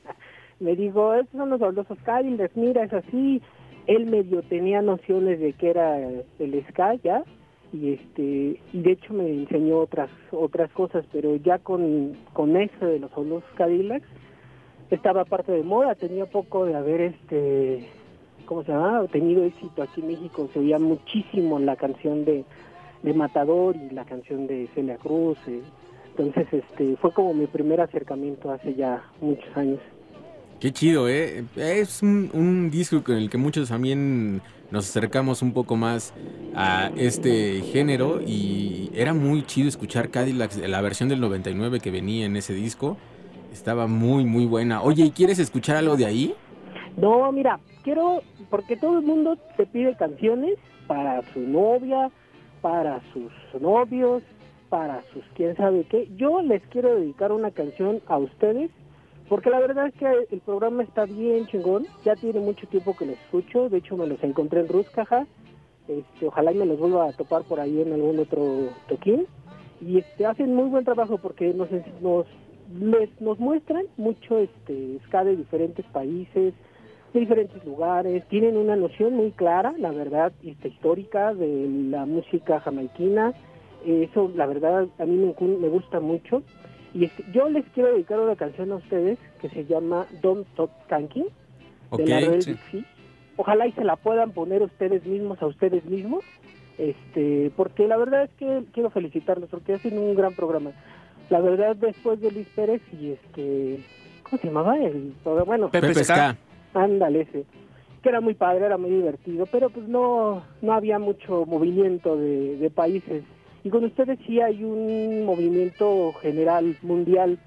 me digo, esos son los olorosos Cadillacs, mira, es así. Él medio tenía nociones de que era el ska ya, y este y de hecho me enseñó otras otras cosas, pero ya con, con eso de los olorosos Cadillacs estaba parte de moda, tenía poco de haber este ¿cómo se llama? tenido éxito aquí en México, se oía muchísimo la canción de de Matador y la canción de Celia Cruz. eh. Entonces, este, fue como mi primer acercamiento hace ya muchos años. Qué chido, ¿eh? Es un, disco con el que muchos también nos acercamos un poco más a este género y era muy chido escuchar Cadillac, la versión del 99 que venía en ese disco. Estaba muy, muy buena. Oye, ¿y quieres escuchar algo de ahí? No, mira, quiero, porque todo el mundo te pide canciones para su novia, para sus novios, para sus quién sabe qué. Yo les quiero dedicar una canción a ustedes, porque la verdad es que el programa está bien chingón. Ya tiene mucho tiempo que los escucho, de hecho me los encontré en Ruscaja. Este, ojalá y me los vuelva a topar por ahí en algún otro toquín. Y este, hacen muy buen trabajo porque nos, nos, les- nos muestran mucho este, ska de diferentes países, de diferentes lugares, tienen una noción muy clara, la verdad, este, histórica de la música jamaiquina. Eso, la verdad, a mí me gusta mucho. Y este, yo les quiero dedicar una canción a ustedes que se llama Don't Stop Skanking, de la Rebel sí. Big. Ojalá y se la puedan poner ustedes mismos a ustedes mismos, este, porque la verdad es que quiero felicitarlos porque hacen un gran programa. La verdad, después de Luis Pérez y este, ¿cómo se llamaba? El, programa? bueno, Pepe Ska. Ska. Ándale, ese. Que era muy padre, era muy divertido, pero pues no, no había mucho movimiento de, de países. Y con ustedes sí hay un movimiento general, mundial,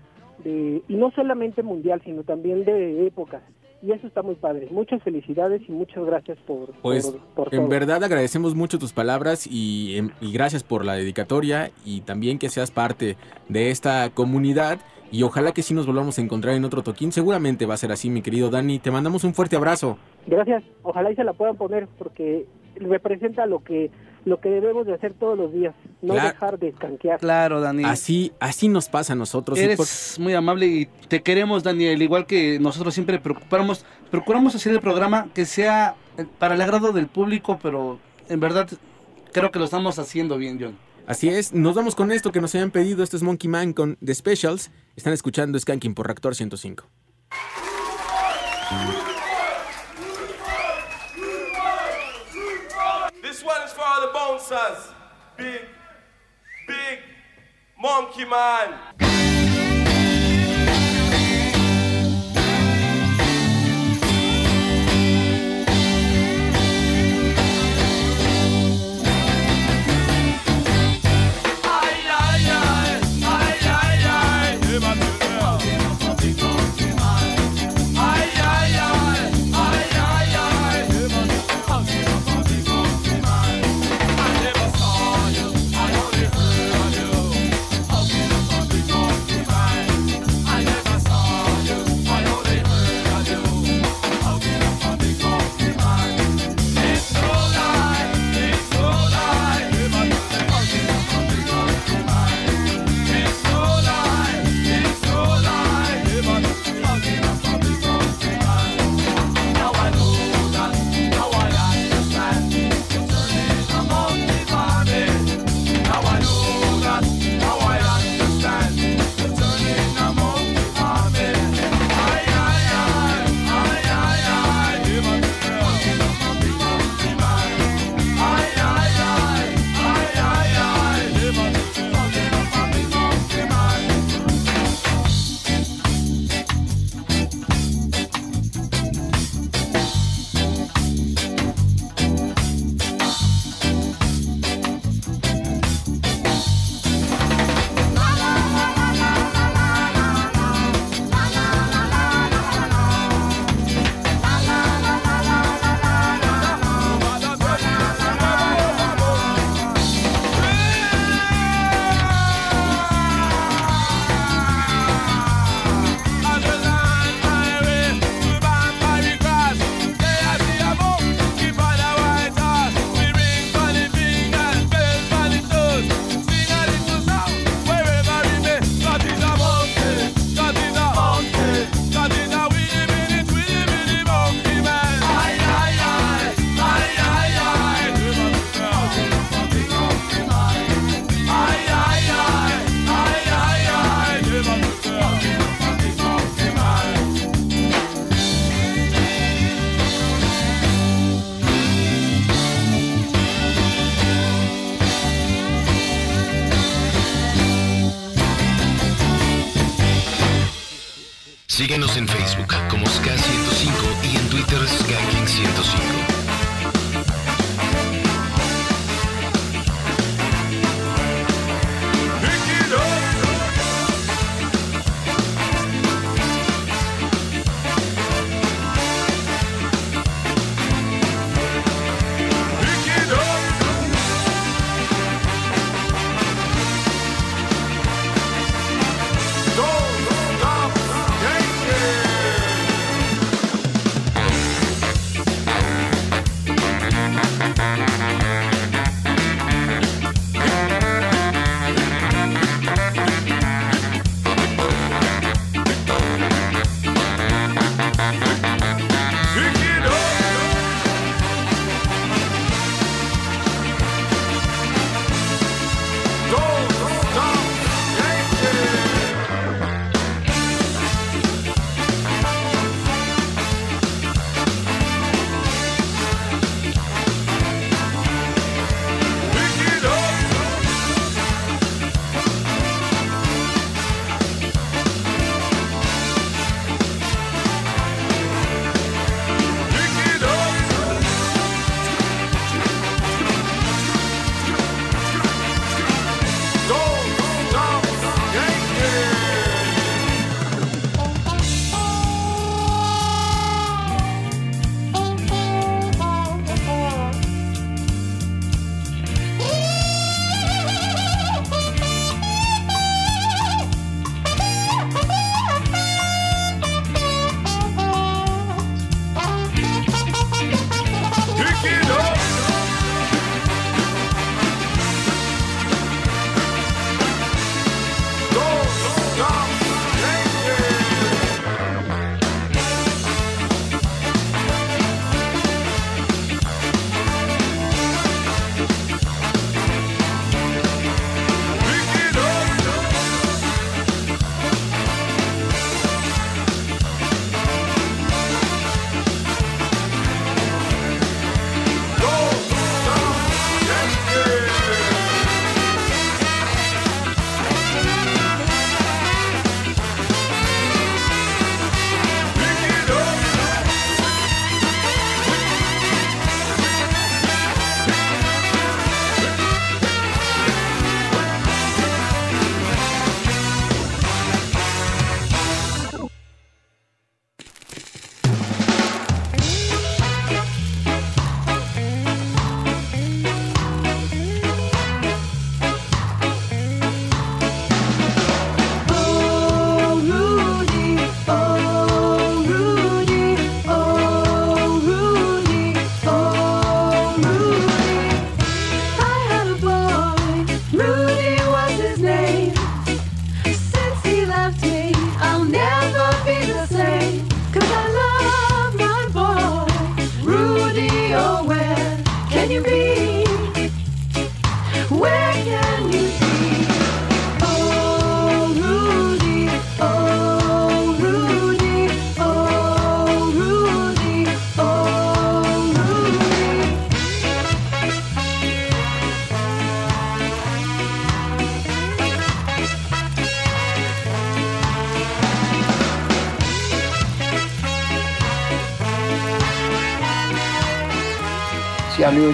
de, y no solamente mundial, sino también de épocas. y eso está muy padre. Muchas felicidades y muchas gracias por, Pues por, por en todo. verdad agradecemos mucho tus palabras y, em, y gracias por la dedicatoria y también que seas parte de esta comunidad y ojalá que sí nos volvamos a encontrar en otro toquín. Seguramente va a ser así, mi querido Dani. Te mandamos un fuerte abrazo. Gracias, ojalá y se la puedan poner porque representa lo que lo que debemos de hacer todos los días, no Claro. dejar de escanquear. Claro, Dani. Así, así nos pasa a nosotros. Eres por- muy amable y te queremos, Daniel, igual que nosotros siempre preocupamos, procuramos hacer el programa que sea eh, para el agrado del público, pero en verdad creo que lo estamos haciendo bien, John. Así es, nos vamos con esto que nos habían pedido. Esto es Monkey Man con The Specials. Están escuchando Skanking por Reactor 105. Bouncers. Big, big monkey man.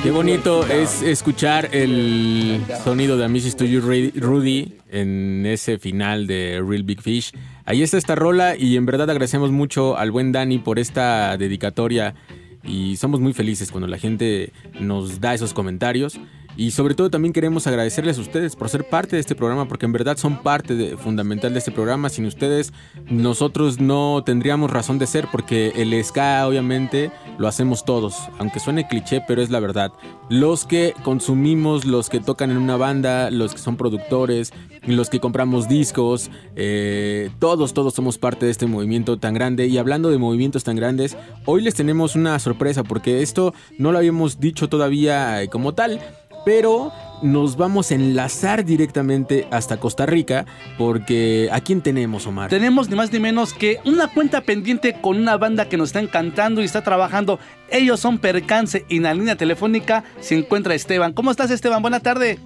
Qué bonito es escuchar el sonido de Mrs. to You Ru- Rudy en ese final de Real Big Fish. Ahí está esta rola y en verdad agradecemos mucho al buen Dani por esta dedicatoria y somos muy felices cuando la gente nos da esos comentarios. Y sobre todo también queremos agradecerles a ustedes por ser parte de este programa, porque en verdad son parte fundamental de este programa. Sin ustedes, nosotros no tendríamos razón de ser, porque el ska obviamente lo hacemos todos, aunque suene cliché, pero es la verdad. Los que consumimos, los que tocan en una banda, los que son productores, los que compramos discos, eh, todos, todos somos parte de este movimiento tan grande. Y hablando de movimientos tan grandes, hoy les tenemos una sorpresa, porque esto no lo habíamos dicho todavía como tal. Pero nos vamos a enlazar directamente hasta Costa Rica porque ¿a quién tenemos, Omar? Tenemos ni más ni menos que una cuenta pendiente con una banda que nos está encantando y está trabajando. Ellos son Percance y en la línea telefónica se encuentra Esteban. ¿Cómo estás, Esteban? Buena tarde.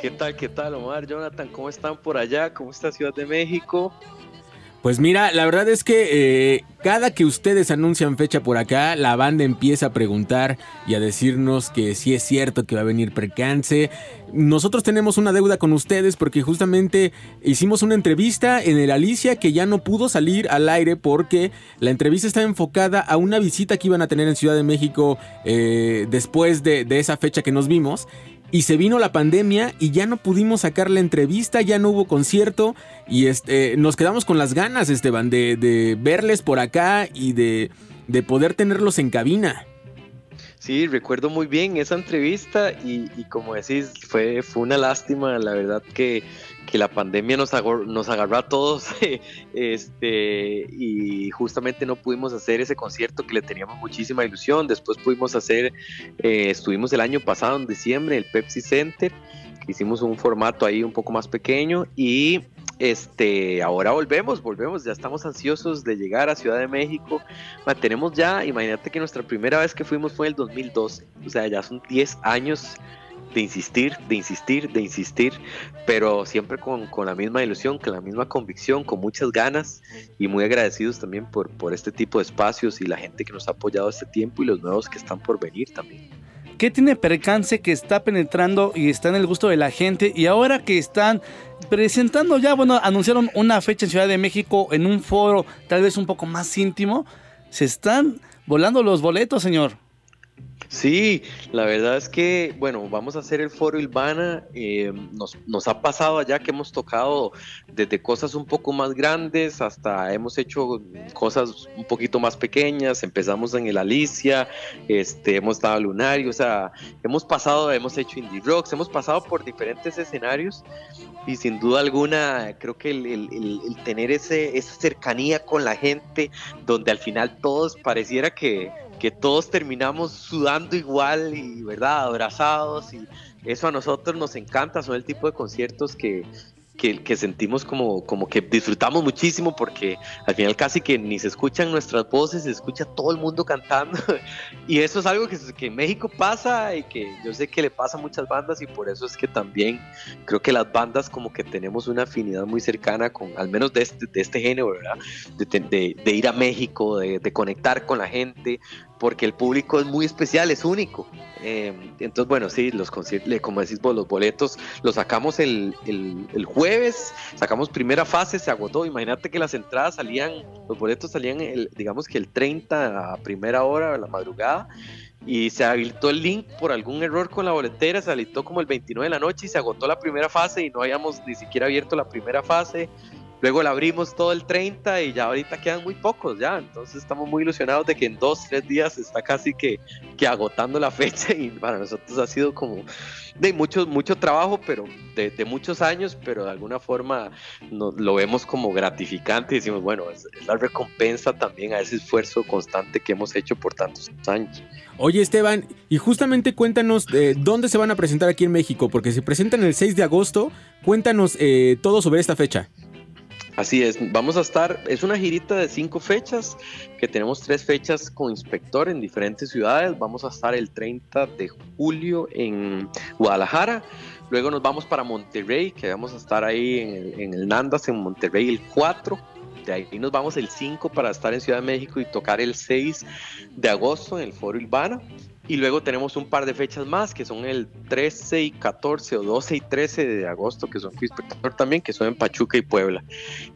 ¿Qué tal, qué tal, Omar, Jonathan? ¿Cómo están por allá? ¿Cómo está Ciudad de México? Pues mira, la verdad es que eh, cada que ustedes anuncian fecha por acá, la banda empieza a preguntar y a decirnos que sí es cierto que va a venir percance. Nosotros tenemos una deuda con ustedes porque justamente hicimos una entrevista en el Alicia que ya no pudo salir al aire porque la entrevista está enfocada a una visita que iban a tener en Ciudad de México eh, después de, de esa fecha que nos vimos. Y se vino la pandemia y ya no pudimos sacar la entrevista, ya no hubo concierto y este, nos quedamos con las ganas, Esteban, de, de verles por acá y de, de poder tenerlos en cabina. Sí, recuerdo muy bien esa entrevista y, y como decís, fue, fue una lástima, la verdad que, que la pandemia nos, agarró, nos agarró a todos este, y justamente no pudimos hacer ese concierto que le teníamos muchísima ilusión. Después pudimos hacer, eh, estuvimos el año pasado en diciembre, el Pepsi Center, hicimos un formato ahí un poco más pequeño y este, ahora volvemos, volvemos, ya estamos ansiosos de llegar a Ciudad de México. Tenemos ya, imagínate que nuestra primera vez que fuimos fue en el 2012, o sea, ya son 10 años de insistir, de insistir, de insistir, pero siempre con, con la misma ilusión, con la misma convicción, con muchas ganas y muy agradecidos también por, por este tipo de espacios y la gente que nos ha apoyado este tiempo y los nuevos que están por venir también. ¿Qué tiene Percance que está penetrando y está en el gusto de la gente? Y ahora que están presentando ya, bueno, anunciaron una fecha en Ciudad de México en un foro tal vez un poco más íntimo, se están volando los boletos, señor. Sí, la verdad es que, bueno, vamos a hacer el foro Ilvana. eh, nos, nos ha pasado allá que hemos tocado desde cosas un poco más grandes hasta hemos hecho cosas un poquito más pequeñas. Empezamos en el Alicia, este, hemos estado Lunario, o sea, hemos pasado, hemos hecho indie rocks, hemos pasado por diferentes escenarios y sin duda alguna creo que el- el tener ese, esa cercanía con la gente donde al final todos pareciera que, que todos terminamos sudando igual y verdad abrazados y eso a nosotros nos encanta son el tipo de conciertos que, que, sentimos como, como que disfrutamos muchísimo porque al final casi que ni se escuchan nuestras voces, se escucha todo el mundo cantando y eso es algo que, que en México pasa y que yo sé que le pasa a muchas bandas y por eso es que también creo que las bandas como que tenemos una afinidad muy cercana con, al menos de este, de este género, ¿verdad? De, de- de ir a México, de conectar con la gente, porque el público es muy especial, es único. Eh, entonces, bueno, sí, los como decís vos, los boletos los sacamos el jueves, sacamos primera fase, se agotó. Imagínate que las entradas salían, los boletos salían, el, digamos que el 30 a primera hora, a la madrugada. Y se habilitó el link por algún error con la boletera, se habilitó como el 29 de la noche y se agotó la primera fase y no habíamos ni siquiera abierto la primera fase. Luego la abrimos todo el 30 y ya ahorita quedan muy pocos ya. Entonces estamos muy ilusionados de que en dos, tres días está casi que, que agotando la fecha y para nosotros ha sido como de mucho, mucho trabajo, pero de, muchos años, pero de alguna forma nos, lo vemos como gratificante y decimos, bueno, es, es la recompensa también a ese esfuerzo constante que hemos hecho por tantos años. Oye Esteban, y justamente cuéntanos eh, dónde se van a presentar aquí en México, porque se presentan el 6 de agosto, cuéntanos eh, todo sobre esta fecha. Así es, vamos a estar, es una girita de cinco fechas, que tenemos tres fechas con inspector en diferentes ciudades, vamos a estar el 30 de julio en Guadalajara, luego nos vamos para Monterrey, que vamos a estar ahí en el, Nandas en Monterrey el 4, de ahí nos vamos el 5 para estar en Ciudad de México y tocar el 6 de agosto en el Foro Ilvana. Y luego tenemos un par de fechas más, que son el 13 y 14 o 12 y 13 de agosto, que son Espectador también, que son en Pachuca y Puebla.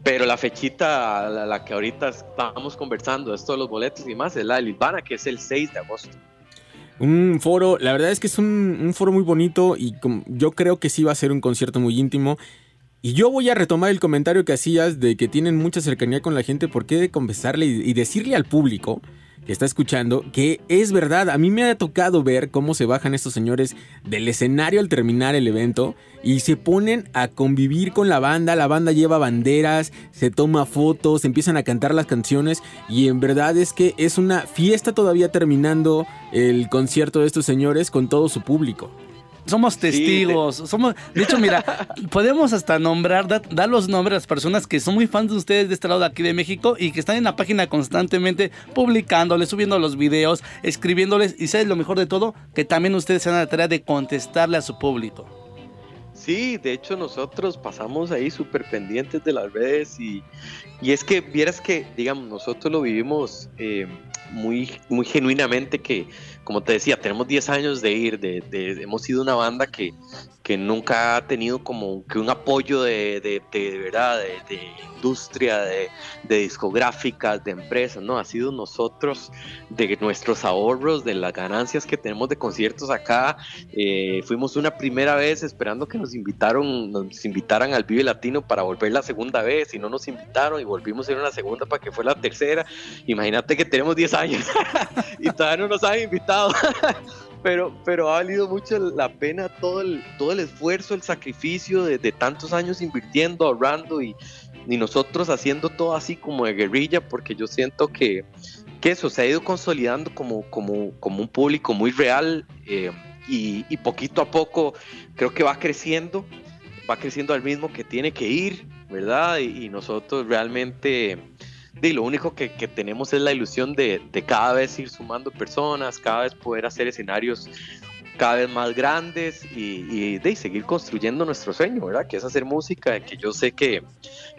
Pero la fechita, la, la que ahorita estamos conversando, esto de los boletos y más, es la de Lisbana, que es el 6 de agosto. Un foro, la verdad es que es un, foro muy bonito y yo creo que sí va a ser un concierto muy íntimo. Y yo voy a retomar el comentario que hacías de que tienen mucha cercanía con la gente, ¿por qué de confesarle y decirle al público que está escuchando que es verdad? A mí me ha tocado ver cómo se bajan estos señores del escenario al terminar el evento y se ponen a convivir con la banda, la banda lleva banderas, se toma fotos, empiezan a cantar las canciones y en verdad es que es una fiesta todavía terminando el concierto de estos señores con todo su público. Somos testigos, somos, de hecho, mira, podemos hasta nombrar, da- dar los nombres a las personas que son muy fans de ustedes de este lado de aquí de México y que están en la página constantemente publicándoles, subiendo los videos, escribiéndoles y sabes lo mejor de todo, que también ustedes se dan la tarea de contestarle a su público. Sí, de hecho nosotros pasamos ahí súper pendientes de las redes y, y es que vieras que, digamos, nosotros lo vivimos eh, muy, muy genuinamente que, como te decía, tenemos 10 años de ir, de, hemos sido una banda que, que nunca ha tenido como que un apoyo de, de, verdad, de, industria, de, de discográficas, de empresas, ¿no? Ha sido nosotros, de nuestros ahorros, de las ganancias que tenemos de conciertos acá. Eh, fuimos una primera vez esperando que nos invitaron, nos invitaran al Vive Latino para volver la segunda vez y no nos invitaron y volvimos a ir una segunda para que fue la tercera. Imagínate que tenemos 10 años y todavía no nos han invitado. pero, pero ha valido mucho la pena todo el, todo el esfuerzo, el sacrificio de, tantos años invirtiendo, ahorrando y, y nosotros haciendo todo así como de guerrilla, porque yo siento que, que eso se ha ido consolidando como, como, como un público muy real eh, y, y poquito a poco creo que va creciendo, va creciendo al mismo que tiene que ir, ¿verdad? Y nosotros realmente lo único que, que tenemos es la ilusión de, de cada vez ir sumando personas, cada vez poder hacer escenarios cada vez más grandes y, de seguir construyendo nuestro sueño, ¿verdad? Que es hacer música, que yo sé que,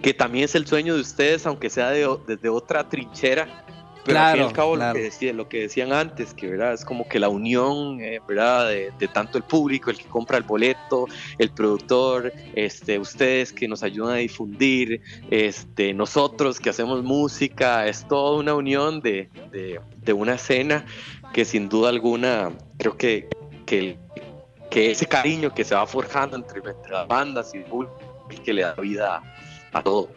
que también es el sueño de ustedes, aunque sea de desde otra trinchera. Pero al fin y al cabo claro. lo, que decía, lo que decían antes, que ¿verdad? es como que la unión eh, ¿verdad? De, de tanto el público, el que compra el boleto, el productor, este, ustedes que nos ayudan a difundir, este, nosotros que hacemos música, es toda una unión de, de, de una escena que sin duda alguna creo que, que, el- que ese cariño que se va forjando entre, entre las bandas y el público que le da vida a todo.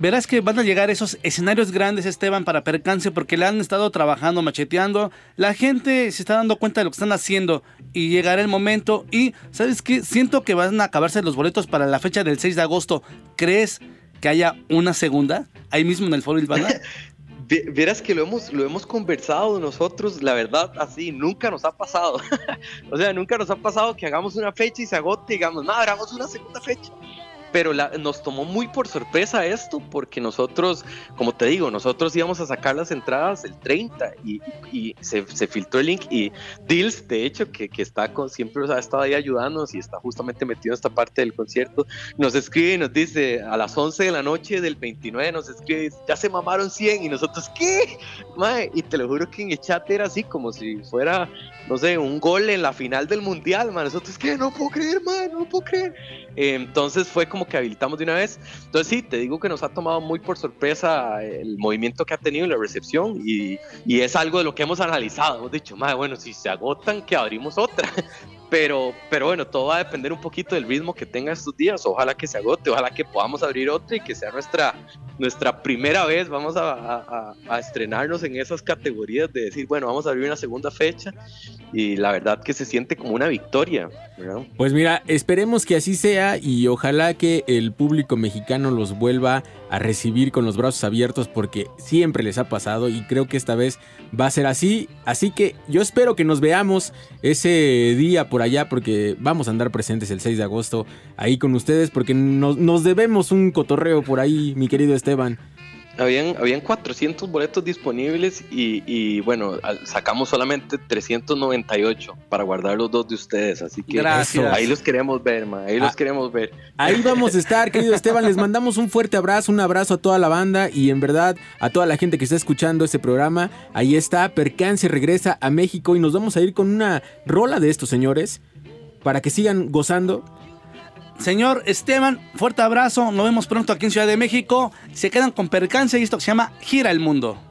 Verás que van a llegar esos escenarios grandes, Esteban, para percance, porque le han estado trabajando, macheteando. La gente se está dando cuenta de lo que están haciendo y llegará el momento. Y, ¿sabes qué? Siento que van a acabarse los boletos para la fecha del 6 de agosto. ¿Crees que haya una segunda? Ahí mismo en el Foro Ilvana. Vieras que lo hemos, lo hemos conversado nosotros, la verdad, así, nunca nos ha pasado. o sea, nunca nos ha pasado que hagamos una fecha y se agote y digamos, no, hagamos una segunda fecha. Pero la- nos tomó muy por sorpresa esto, porque nosotros, como te digo, nosotros íbamos a sacar las entradas el 30 y, y se, se filtró el link y Dils, de hecho, que, que está con, siempre ha estado ahí ayudándonos y está justamente metido en esta parte del concierto, nos escribe y nos dice a las 11 de la noche del 29, nos escribe, ya se mamaron 100 y nosotros, ¿qué? Mae, y te lo juro que en el chat era así como si fuera, no sé, un gol en la final del mundial, man. Nosotros, ¿qué? No puedo creer, man, no puedo creer. Eh, entonces fue como que habilitamos de una vez. Entonces sí, te digo que nos ha tomado muy por sorpresa el movimiento que ha tenido en la recepción y, y es algo de lo que hemos analizado. Hemos dicho, madre, bueno, si se agotan, que abrimos otra. Pero, pero bueno, todo va a depender un poquito del ritmo que tenga estos días. Ojalá que se agote, ojalá que podamos abrir otra y que sea nuestra, nuestra primera vez. Vamos a- a- a estrenarnos en esas categorías de decir, bueno, vamos a abrir una segunda fecha. Y la verdad que se siente como una victoria, ¿verdad? Pues mira, esperemos que así sea y ojalá que el público mexicano los vuelva a recibir con los brazos abiertos porque siempre les ha pasado y creo que esta vez va a ser así. Así que yo espero que nos veamos ese día por allá porque vamos a andar presentes el 6 de agosto ahí con ustedes porque nos, nos debemos un cotorreo por ahí, mi querido Esteban. Habían, habían 400 boletos disponibles y, y, bueno, sacamos solamente 398 para guardar los dos de ustedes. Así que Gracias. ahí los queremos ver, ma, ahí los ah, queremos ver. Ahí vamos a estar, querido Esteban. Les mandamos un fuerte abrazo, un abrazo a toda la banda y en verdad a toda la gente que está escuchando este programa. Ahí está, Percance regresa a México y nos vamos a ir con una rola de estos señores para que sigan gozando Señor Esteban, fuerte abrazo. Nos vemos pronto aquí en Ciudad de México. Se quedan con Percance y esto que se llama Gira el Mundo.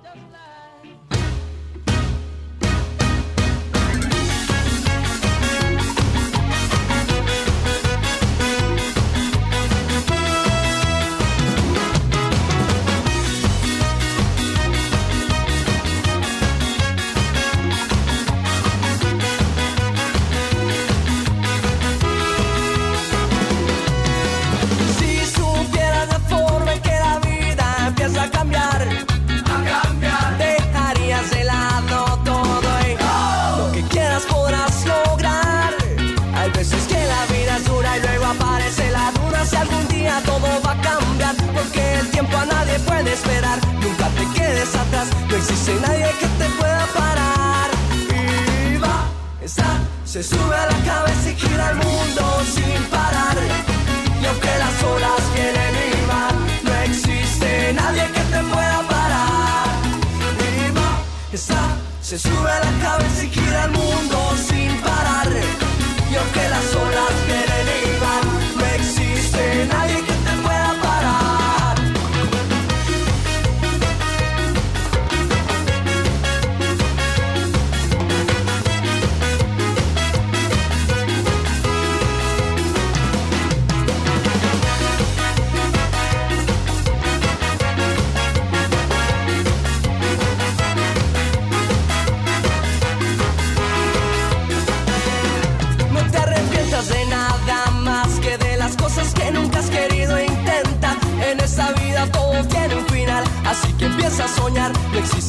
Se sube la cabeza y gira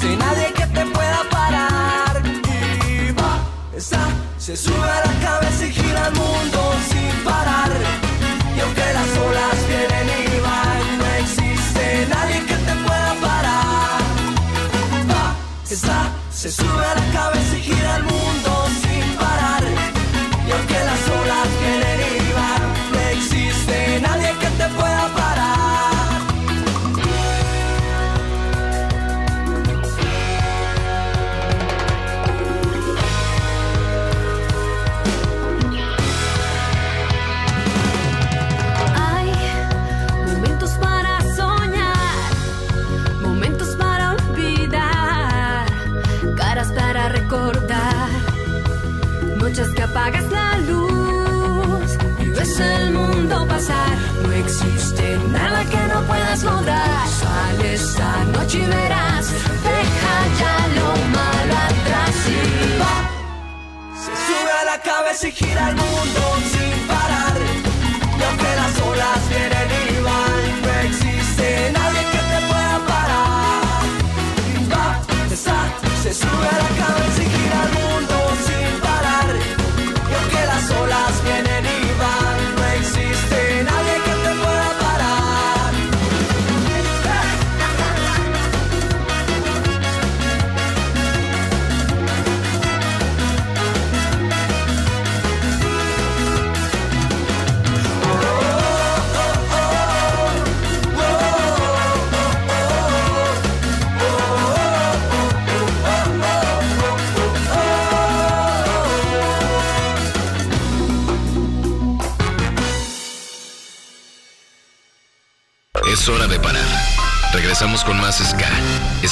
sin nadie que te pueda parar. Y va, esa se sube a la cabeza y gira el mundo.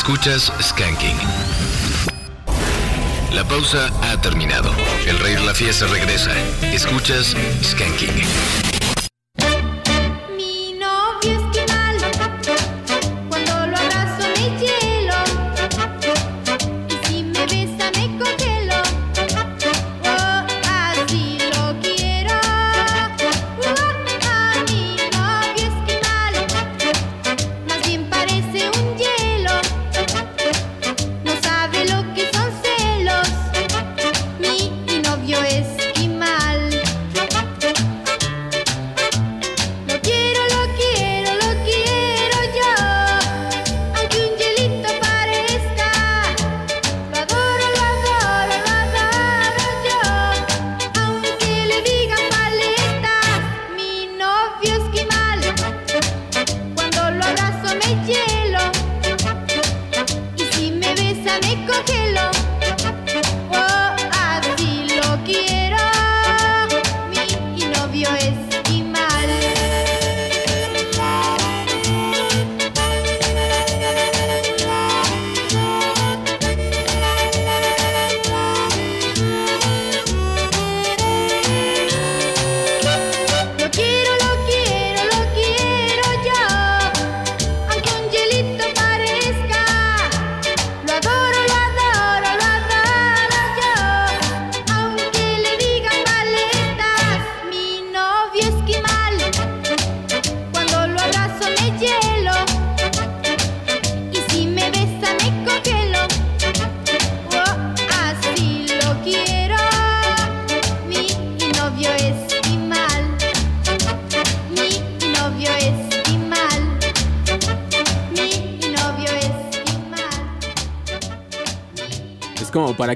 Escuchas Skanking. La pausa ha terminado. El rey de la fiesta regresa. Escuchas Skanking.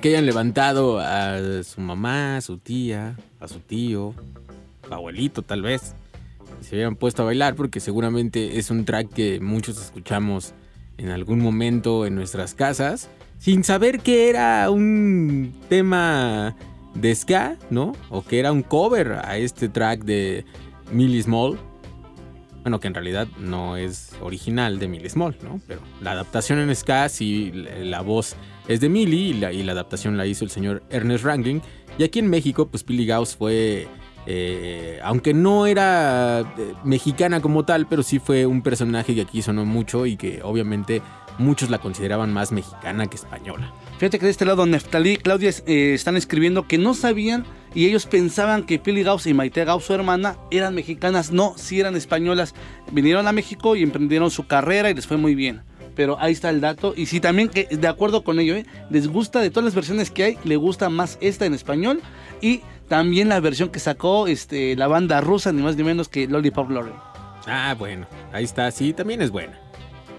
Que hayan levantado a su mamá, a su tía, a su tío, a abuelito tal vez. Y se hubieran puesto a bailar porque seguramente es un track que muchos escuchamos en algún momento en nuestras casas. Sin saber que era un tema de ska, ¿no? O que era un cover a este track de Millie Small. Bueno, que en realidad no es original de Millie Small, ¿no? Pero la adaptación en ska, sí, la voz es de Millie y la, adaptación la hizo el señor Ernest Wrangling. Y aquí en México, pues Billy Gauss fue, eh, aunque no era eh, mexicana como tal, pero sí fue un personaje que aquí sonó mucho y que obviamente muchos la consideraban más mexicana que española. Fíjate que de este lado Neftalí y Claudia eh, están escribiendo que no sabían y ellos pensaban que Pili Gauss y Maite Gauss, su hermana, eran mexicanas. No, sí eran españolas. Vinieron a México y emprendieron su carrera y les fue muy bien. Pero ahí está el dato. Y sí, también, que de acuerdo con ello, ¿eh? les gusta de todas las versiones que hay, le gusta más esta en español y también la versión que sacó este, la banda rusa, ni más ni menos que Lollipop Lore. Ah, bueno, ahí está, sí, también es buena.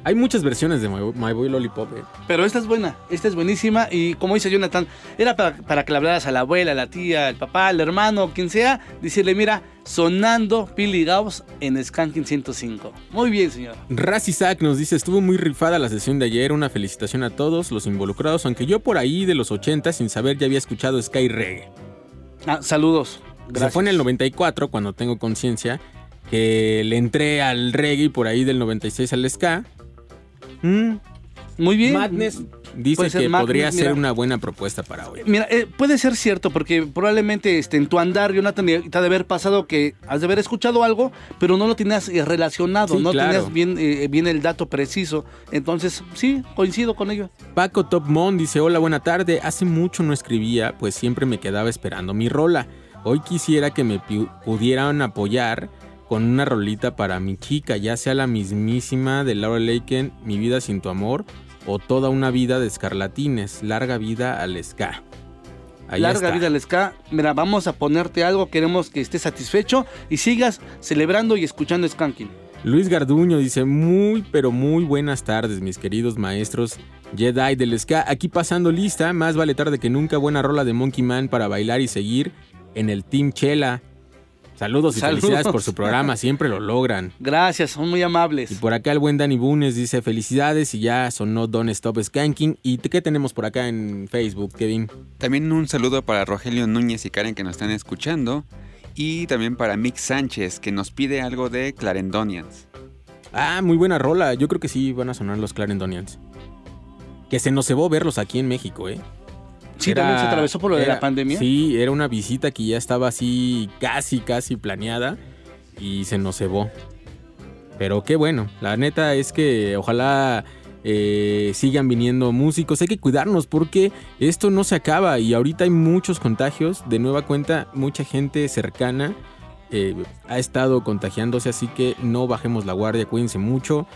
Hay muchas versiones de My, My Boy Lollipop. eh. Pero esta es buena, esta es buenísima y como dice Jonathan, era para, para que le hablaras a la abuela, a la tía, al papá, al hermano, quien sea, decirle, mira, sonando Billy Gauss en Skanking 105. Muy bien, señor. Raz Isaac nos dice, estuvo muy rifada la sesión de ayer, una felicitación a todos los involucrados, aunque yo por ahí de los 80 sin saber ya había escuchado Sky Reggae. Ah, saludos. Se Gracias. fue en el 94, cuando tengo conciencia, que le entré al reggae por ahí del 96 al ska. Mm, Muy bien. Madness dice que Madness, podría mira. ser una buena propuesta para hoy. Mira, eh, puede ser cierto, porque probablemente este, en tu andar, Jonathan, te ha de haber pasado que has de haber escuchado algo, pero no lo tenías eh, relacionado, Sí, no claro. tenías bien, eh, bien el dato preciso. Entonces, sí, coincido con ello. Paco Topmon dice, hola, buena tarde. Hace mucho no escribía, pues siempre me quedaba esperando mi rola. Hoy quisiera que me pudieran apoyar con una rolita para mi chica, ya sea la mismísima de Laura Laken, Mi vida sin tu amor, o toda una vida de escarlatines, larga vida al ska. Ahí Larga está. vida al ska. Mira, vamos a ponerte algo, queremos que estés satisfecho y sigas celebrando y escuchando Skanking. Luis Garduño dice, muy pero muy buenas tardes, mis queridos maestros Jedi del Ska. Aquí pasando lista, más vale tarde que nunca, buena rola de Monkey Man para bailar y seguir en el Team Chela. Saludos y Saludos. felicidades por su programa, siempre lo logran. Gracias, son muy amables. Y por acá el buen Dani Bunes dice felicidades y ya sonó Don't Stop Skanking. ¿Y qué tenemos por acá en Facebook, Kevin? También un saludo para Rogelio Núñez y Karen que nos están escuchando. Y también para Mick Sánchez que nos pide algo de Clarendonians. Ah, muy buena rola. Yo creo que sí van a sonar los Clarendonians. Que se nos cebó verlos aquí en México, ¿eh? Sí, también se atravesó por lo de la pandemia. Sí, era una visita que ya estaba así casi, casi planeada y se nos cebó. Pero qué bueno, la neta es que ojalá eh, sigan viniendo músicos. Hay que cuidarnos porque esto no se acaba y ahorita hay muchos contagios. De nueva cuenta, mucha gente cercana eh, ha estado contagiándose, así que no bajemos la guardia, cuídense mucho.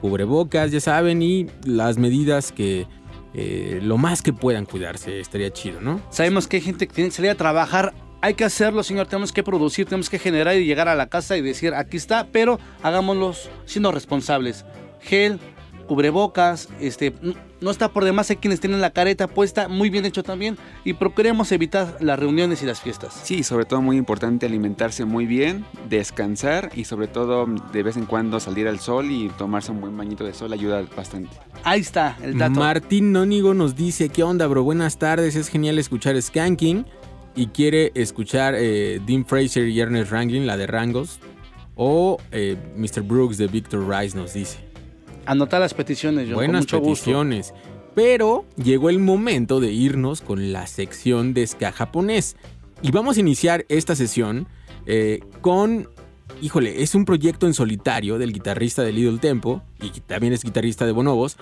Cubrebocas, ya saben, y las medidas que eh, lo más que puedan cuidarse, estaría chido, ¿no? Sabemos que hay gente que tiene que salir a trabajar. Hay que hacerlo, señor. Tenemos que producir, tenemos que generar y llegar a la casa y decir, aquí está, pero hagámoslo siendo responsables. Gel, cubrebocas, este, no está por demás hay quienes tienen la careta puesta, muy bien hecho también, y procuremos evitar las reuniones y las fiestas. Sí, sobre todo muy importante alimentarse muy bien, descansar y sobre todo de vez en cuando salir al sol y tomarse un buen bañito de sol ayuda bastante. Ahí está el dato. Martín Nónigo nos dice, ¿qué onda, bro? Buenas tardes, es genial escuchar Skanking y quiere escuchar eh, Dean Fraser y Ernest Ranglin, la de Rangos, o eh, Mr. Brooks de Victor Rice nos dice. Anotar las peticiones, con Buenas gusto. peticiones. Pero llegó el momento de irnos con la sección de ska japonés. Y vamos a iniciar esta sesión eh, con... Híjole, es un proyecto en solitario del guitarrista de Little Tempo y que también es guitarrista de Bonobos,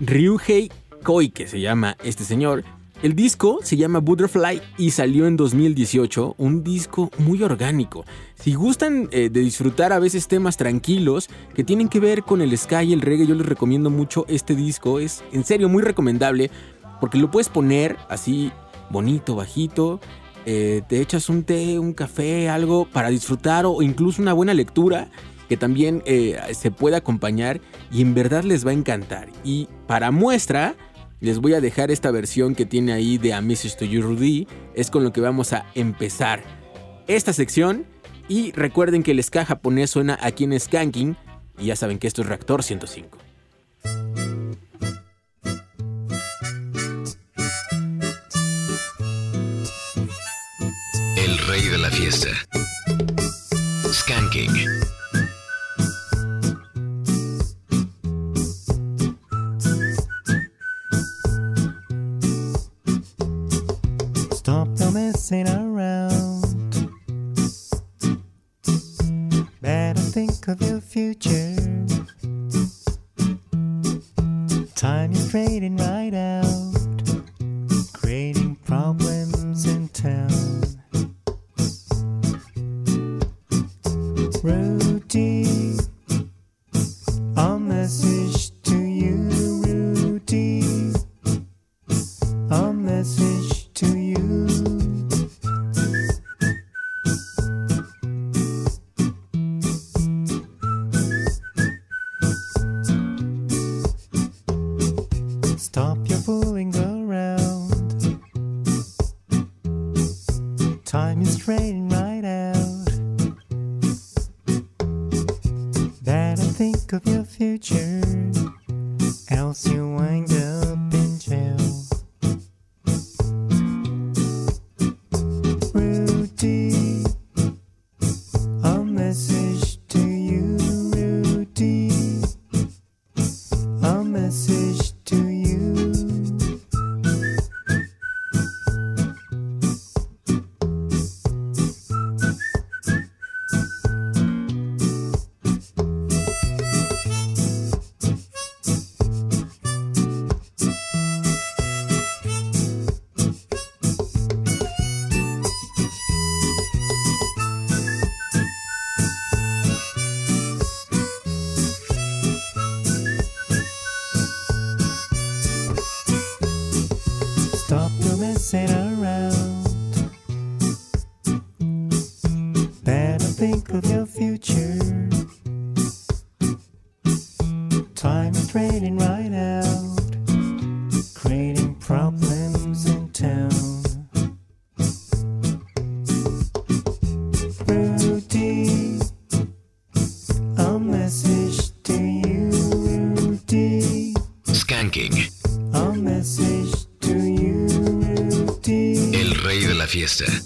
Ryuhei Koike se llama este señor. El disco se llama Butterfly y salió en 2018, un disco muy orgánico. Si gustan eh, de disfrutar a veces temas tranquilos que tienen que ver con el ska y el reggae, yo les recomiendo mucho este disco. Es en serio muy recomendable porque lo puedes poner así bonito, bajito. eh, te echas un té, un café, algo para disfrutar o incluso una buena lectura que también eh, se puede acompañar y en verdad les va a encantar. Y para muestra, les voy a dejar esta versión que tiene ahí de A to You Rudy. Es con lo que vamos a empezar esta sección. Y recuerden que el ska japonés suena aquí en Skanking. Y ya saben que esto es Reactor 105. El rey de la fiesta. Skanking. Messing around. Better think of your future. Time is fading right out, creating problems in town. Rudy, de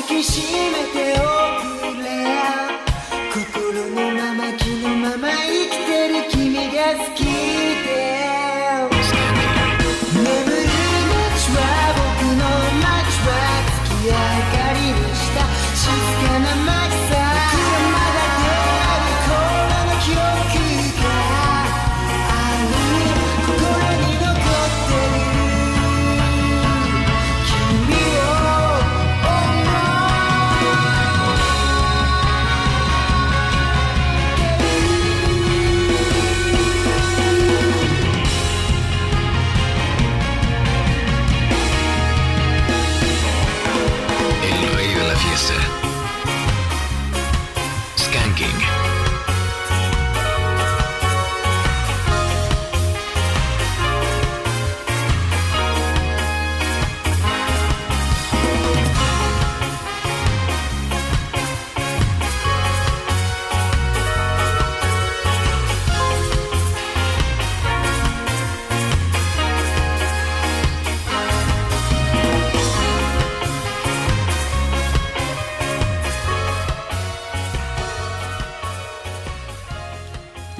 抱きしめてよ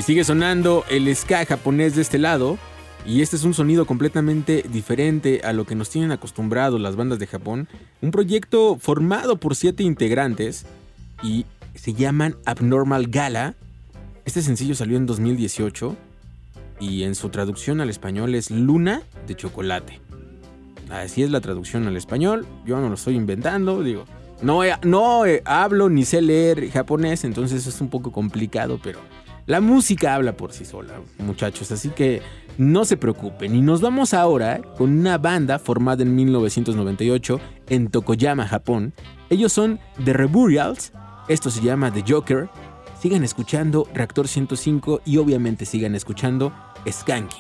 Sigue sonando el ska japonés de este lado. Y este es un sonido completamente diferente a lo que nos tienen acostumbrados las bandas de Japón. Un proyecto formado por siete integrantes y se llaman Abnormal Gala. Este sencillo salió en 2018 y en su traducción al español es Luna de Chocolate. Así es la traducción al español, yo no lo estoy inventando, digo, no, no hablo ni sé leer japonés, entonces es un poco complicado, pero la música habla por sí sola, muchachos, así que no se preocupen. Y nos vamos ahora con una banda formada en 1998 en Tokoyama, Japón. Ellos son The Reburials, esto se llama The Joker. Sigan escuchando Reactor 105 y obviamente sigan escuchando Skanky.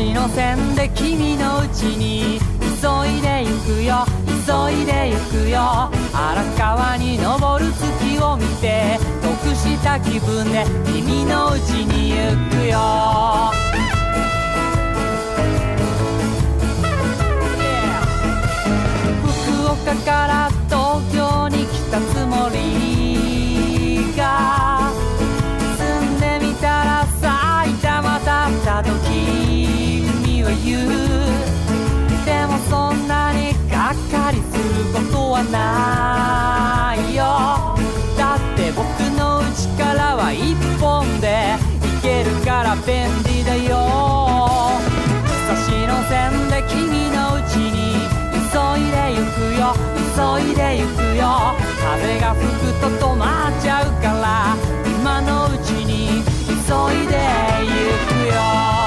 Jonathan 線で君のうちに急いで行くよ急いで行くよ荒川に昇る月を見て得した気分で君のうちに行くよないよ。だって僕の家からは一本で行けるから便利だよ。武蔵野線で君のうちに急いで行くよ。急いで行くよ。風が吹くと止まっちゃうから今のうちに急いで行くよ。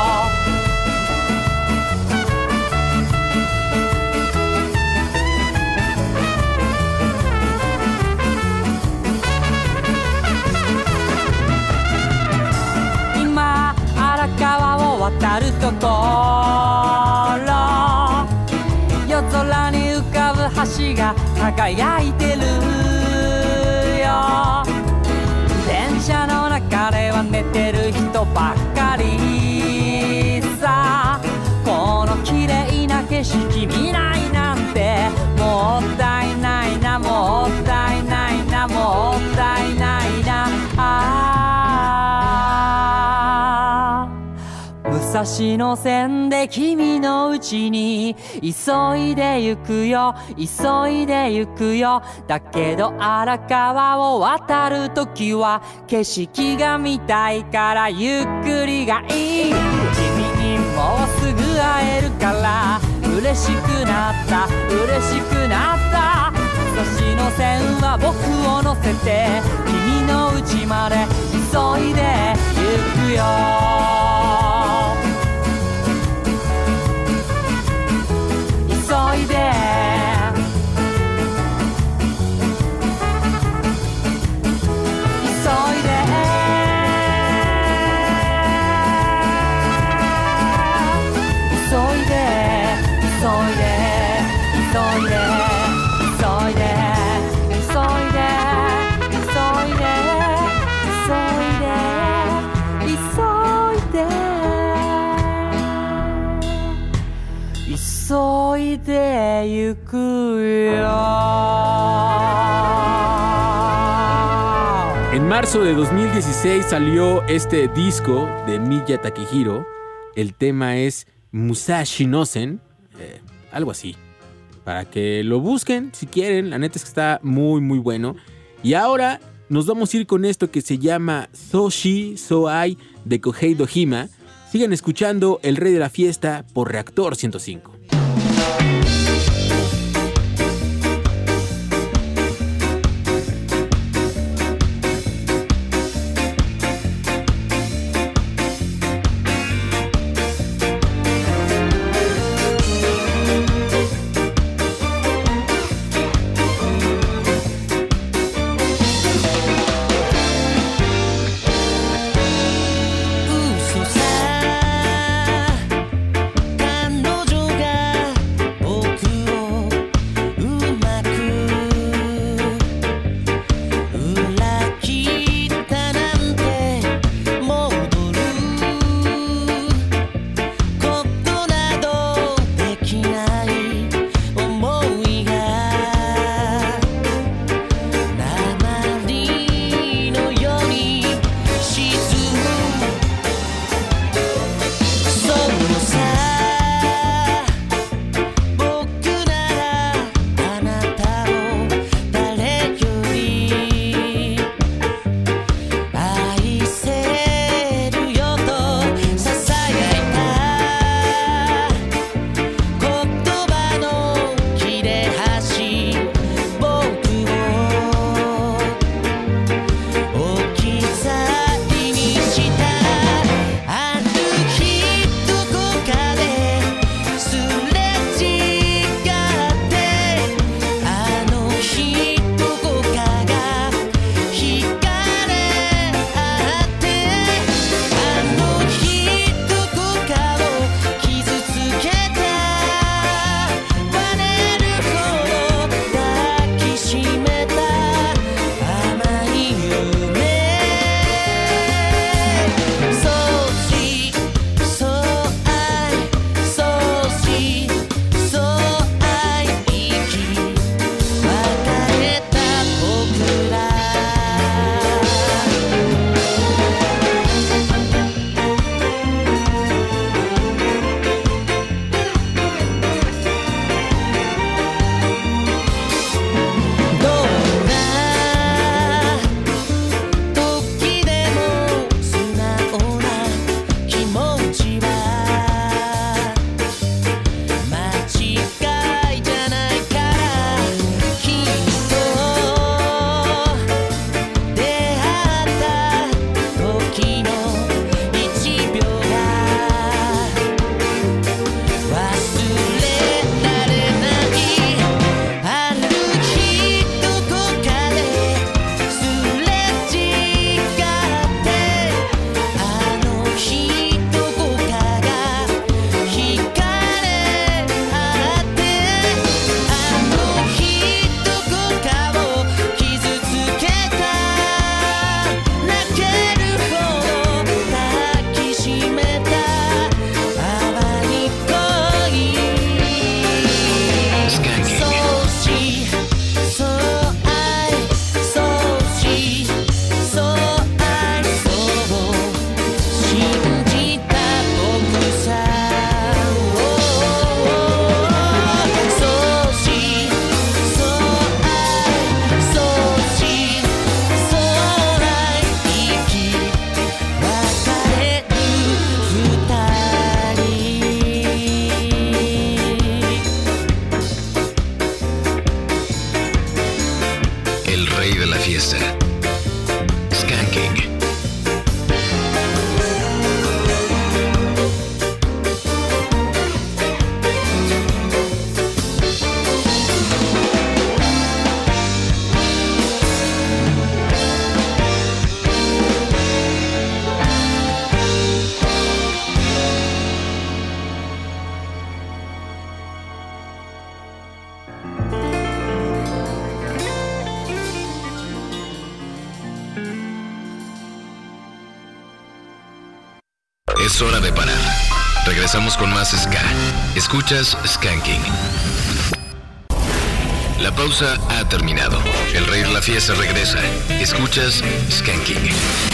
川を渡るところ夜空に浮かぶ橋が輝いてるよ。電車の中では寝てる人ばっかり。さこの綺麗な景色見ないなんてもったいないなもったいないなもったいないなー武蔵野線で君のうちに急いで行くよ急いで行くよだけど荒川を渡るときは景色が見たいからゆっくりがいい君にもうすぐ会えるから嬉しくなった嬉しくなった武蔵野線は僕を乗せて君の家まで急いで行くよ。いで。でゆくよ En marzo de 2016 salió este disco de Miya Takehiro. El tema es Musashi Nosen, eh, algo así. Para que lo busquen si quieren, la neta es que está muy muy bueno. Y ahora nos vamos a ir con esto que se llama Soshi Soai de Kohei Dojima. Sigan escuchando El Rey de la Fiesta por Reactor 105. Escuchas Skanking. La pausa ha terminado. El rey de la fiesta regresa. Escuchas Skanking.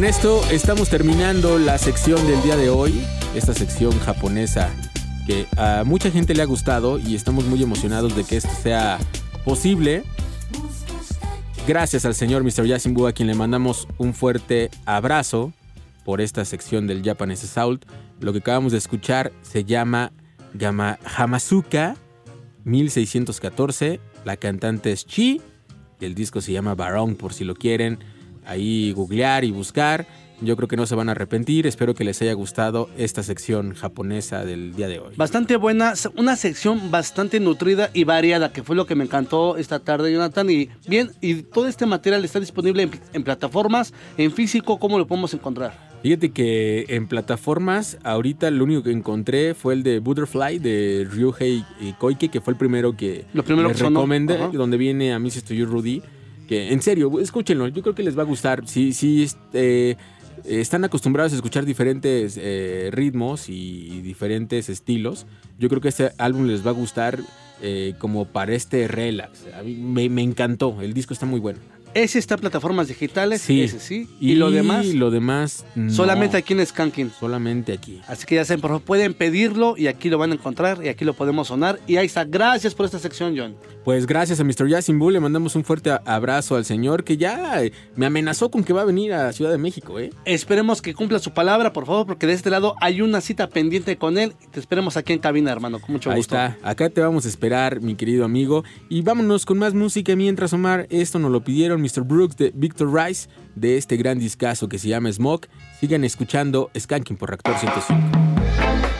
Con esto estamos terminando la sección del día de hoy, esta sección japonesa que a mucha gente le ha gustado y estamos muy emocionados de que esto sea posible. Gracias al señor Mr. Yasimbu a quien le mandamos un fuerte abrazo por esta sección del Japanese Assault. Lo que acabamos de escuchar se llama Gama Hamazuka 1614. La cantante es Chi. El disco se llama Barong por si lo quieren ahí googlear y buscar. Yo creo que no se van a arrepentir. Espero que les haya gustado esta sección japonesa del día de hoy. Bastante buena, una sección bastante nutrida y variada, que fue lo que me encantó esta tarde, Jonathan. Y bien, y todo este material está disponible en, en plataformas, en físico, ¿cómo lo podemos encontrar? Fíjate que en plataformas, ahorita lo único que encontré fue el de Butterfly de Ryuhei Koike, que fue el primero que Lo primero les que recomendé, donde viene a mí si estoy Rudy. En serio, escúchenlo, yo creo que les va a gustar. Si, si este, están acostumbrados a escuchar diferentes eh, ritmos y, diferentes estilos, yo creo que este álbum les va a gustar eh, como para este relax. A mí me encantó, el disco está muy bueno. Ese está en plataformas digitales, Sí. ese sí. Y, lo demás, lo demás no. solamente aquí en Skanking. Solamente aquí. Así que ya saben, por favor, pueden pedirlo y aquí lo van a encontrar y aquí lo podemos sonar. Y ahí está. Gracias por esta sección, John. Pues gracias a Mr. Yasin Bull le mandamos un fuerte abrazo al señor que ya eh, me amenazó con que va a venir a Ciudad de México, ¿eh? Esperemos que cumpla su palabra, por favor, porque de este lado hay una cita pendiente con él. Te esperemos aquí en cabina, hermano, con mucho Ahí gusto. está, acá te vamos a esperar, mi querido amigo. Y vámonos con más música mientras Omar, esto nos lo pidieron Mr. Brooks de Victor Rice, de este gran discazo que se llama Smoke. Sigan escuchando Skanking por Reactor 105.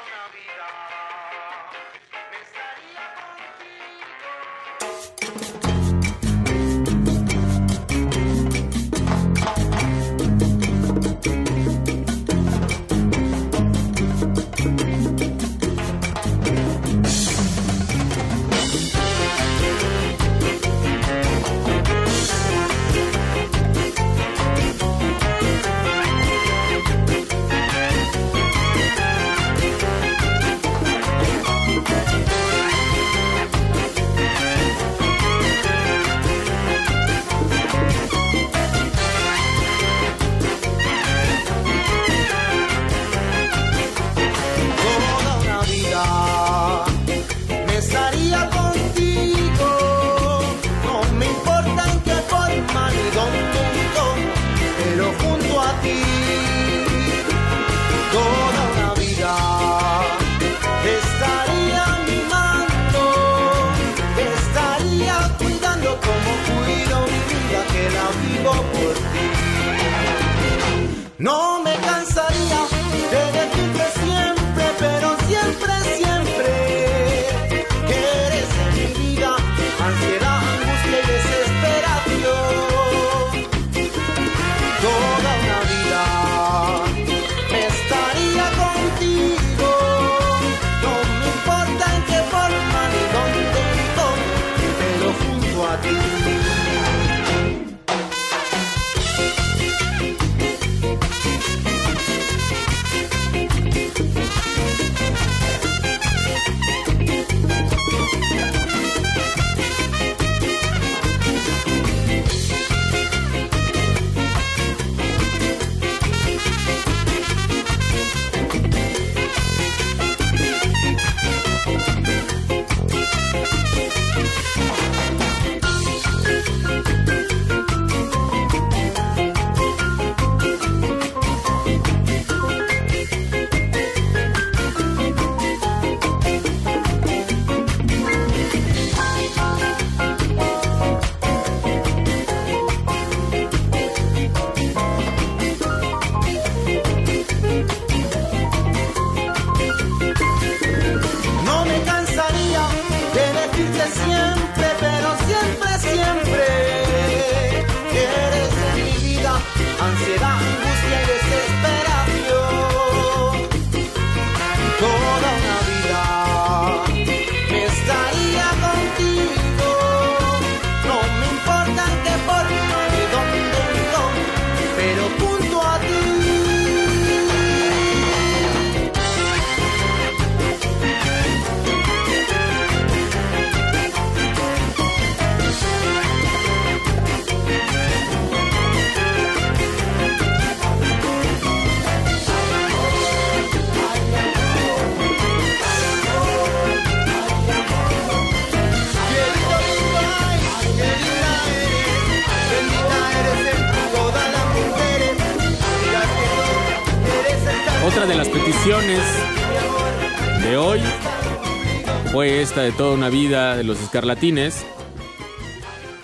De toda una vida de los escarlatines.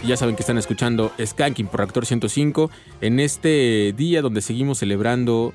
Ya saben que están escuchando Skanking por Reactor 105 en este día donde seguimos celebrando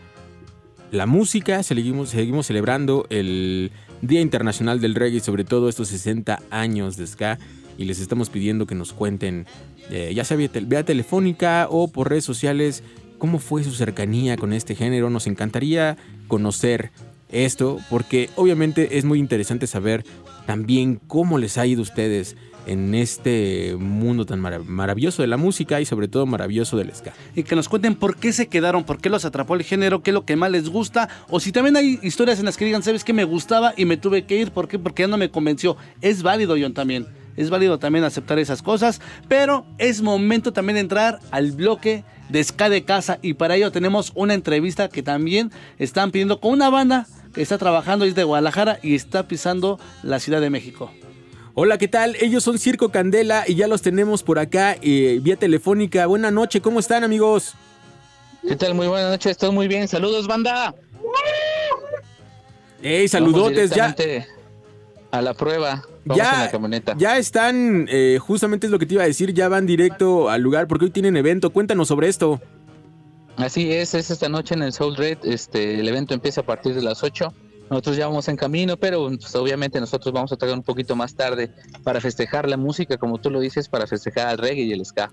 la música, seguimos, seguimos celebrando el Día Internacional del Reggae sobre todo estos 60 años de ska y les estamos pidiendo que nos cuenten, eh, ya sea vía, vía telefónica o por redes sociales, cómo fue su cercanía con este género. Nos encantaría conocer esto porque obviamente es muy interesante saber también cómo les ha ido a ustedes en este mundo tan marav- maravilloso de la música y sobre todo maravilloso del ska. y que nos cuenten por qué se quedaron, por qué los atrapó el género, qué es lo que más les gusta, o si también hay historias en las que digan, ¿sabes qué me gustaba y me tuve que ir? ¿Por qué? Porque ya no me convenció. Es válido, John, también. Es válido también aceptar esas cosas, pero es momento también de entrar al bloque de Ska de Casa y para ello tenemos una entrevista que también están pidiendo con una banda que está trabajando es de Guadalajara y está pisando la Ciudad de México. Hola, ¿qué tal? Ellos son Circo Candela y ya los tenemos por acá eh, vía telefónica. Buena noche, ¿cómo están amigos? ¿Qué tal? Muy buenas noches, estoy muy bien. Saludos, banda. Ey, saludotes, ya, A la prueba. Vamos en la camioneta. ya están, eh, justamente es lo que te iba a decir, ya van directo al lugar porque hoy tienen evento. Cuéntanos sobre esto. Así es, es esta noche en el Soul Red. Este, el evento empieza a partir de las 8. Nosotros ya vamos en camino, pero pues, obviamente nosotros vamos a traer un poquito más tarde para festejar la música, como tú lo dices, para festejar al reggae y el ska.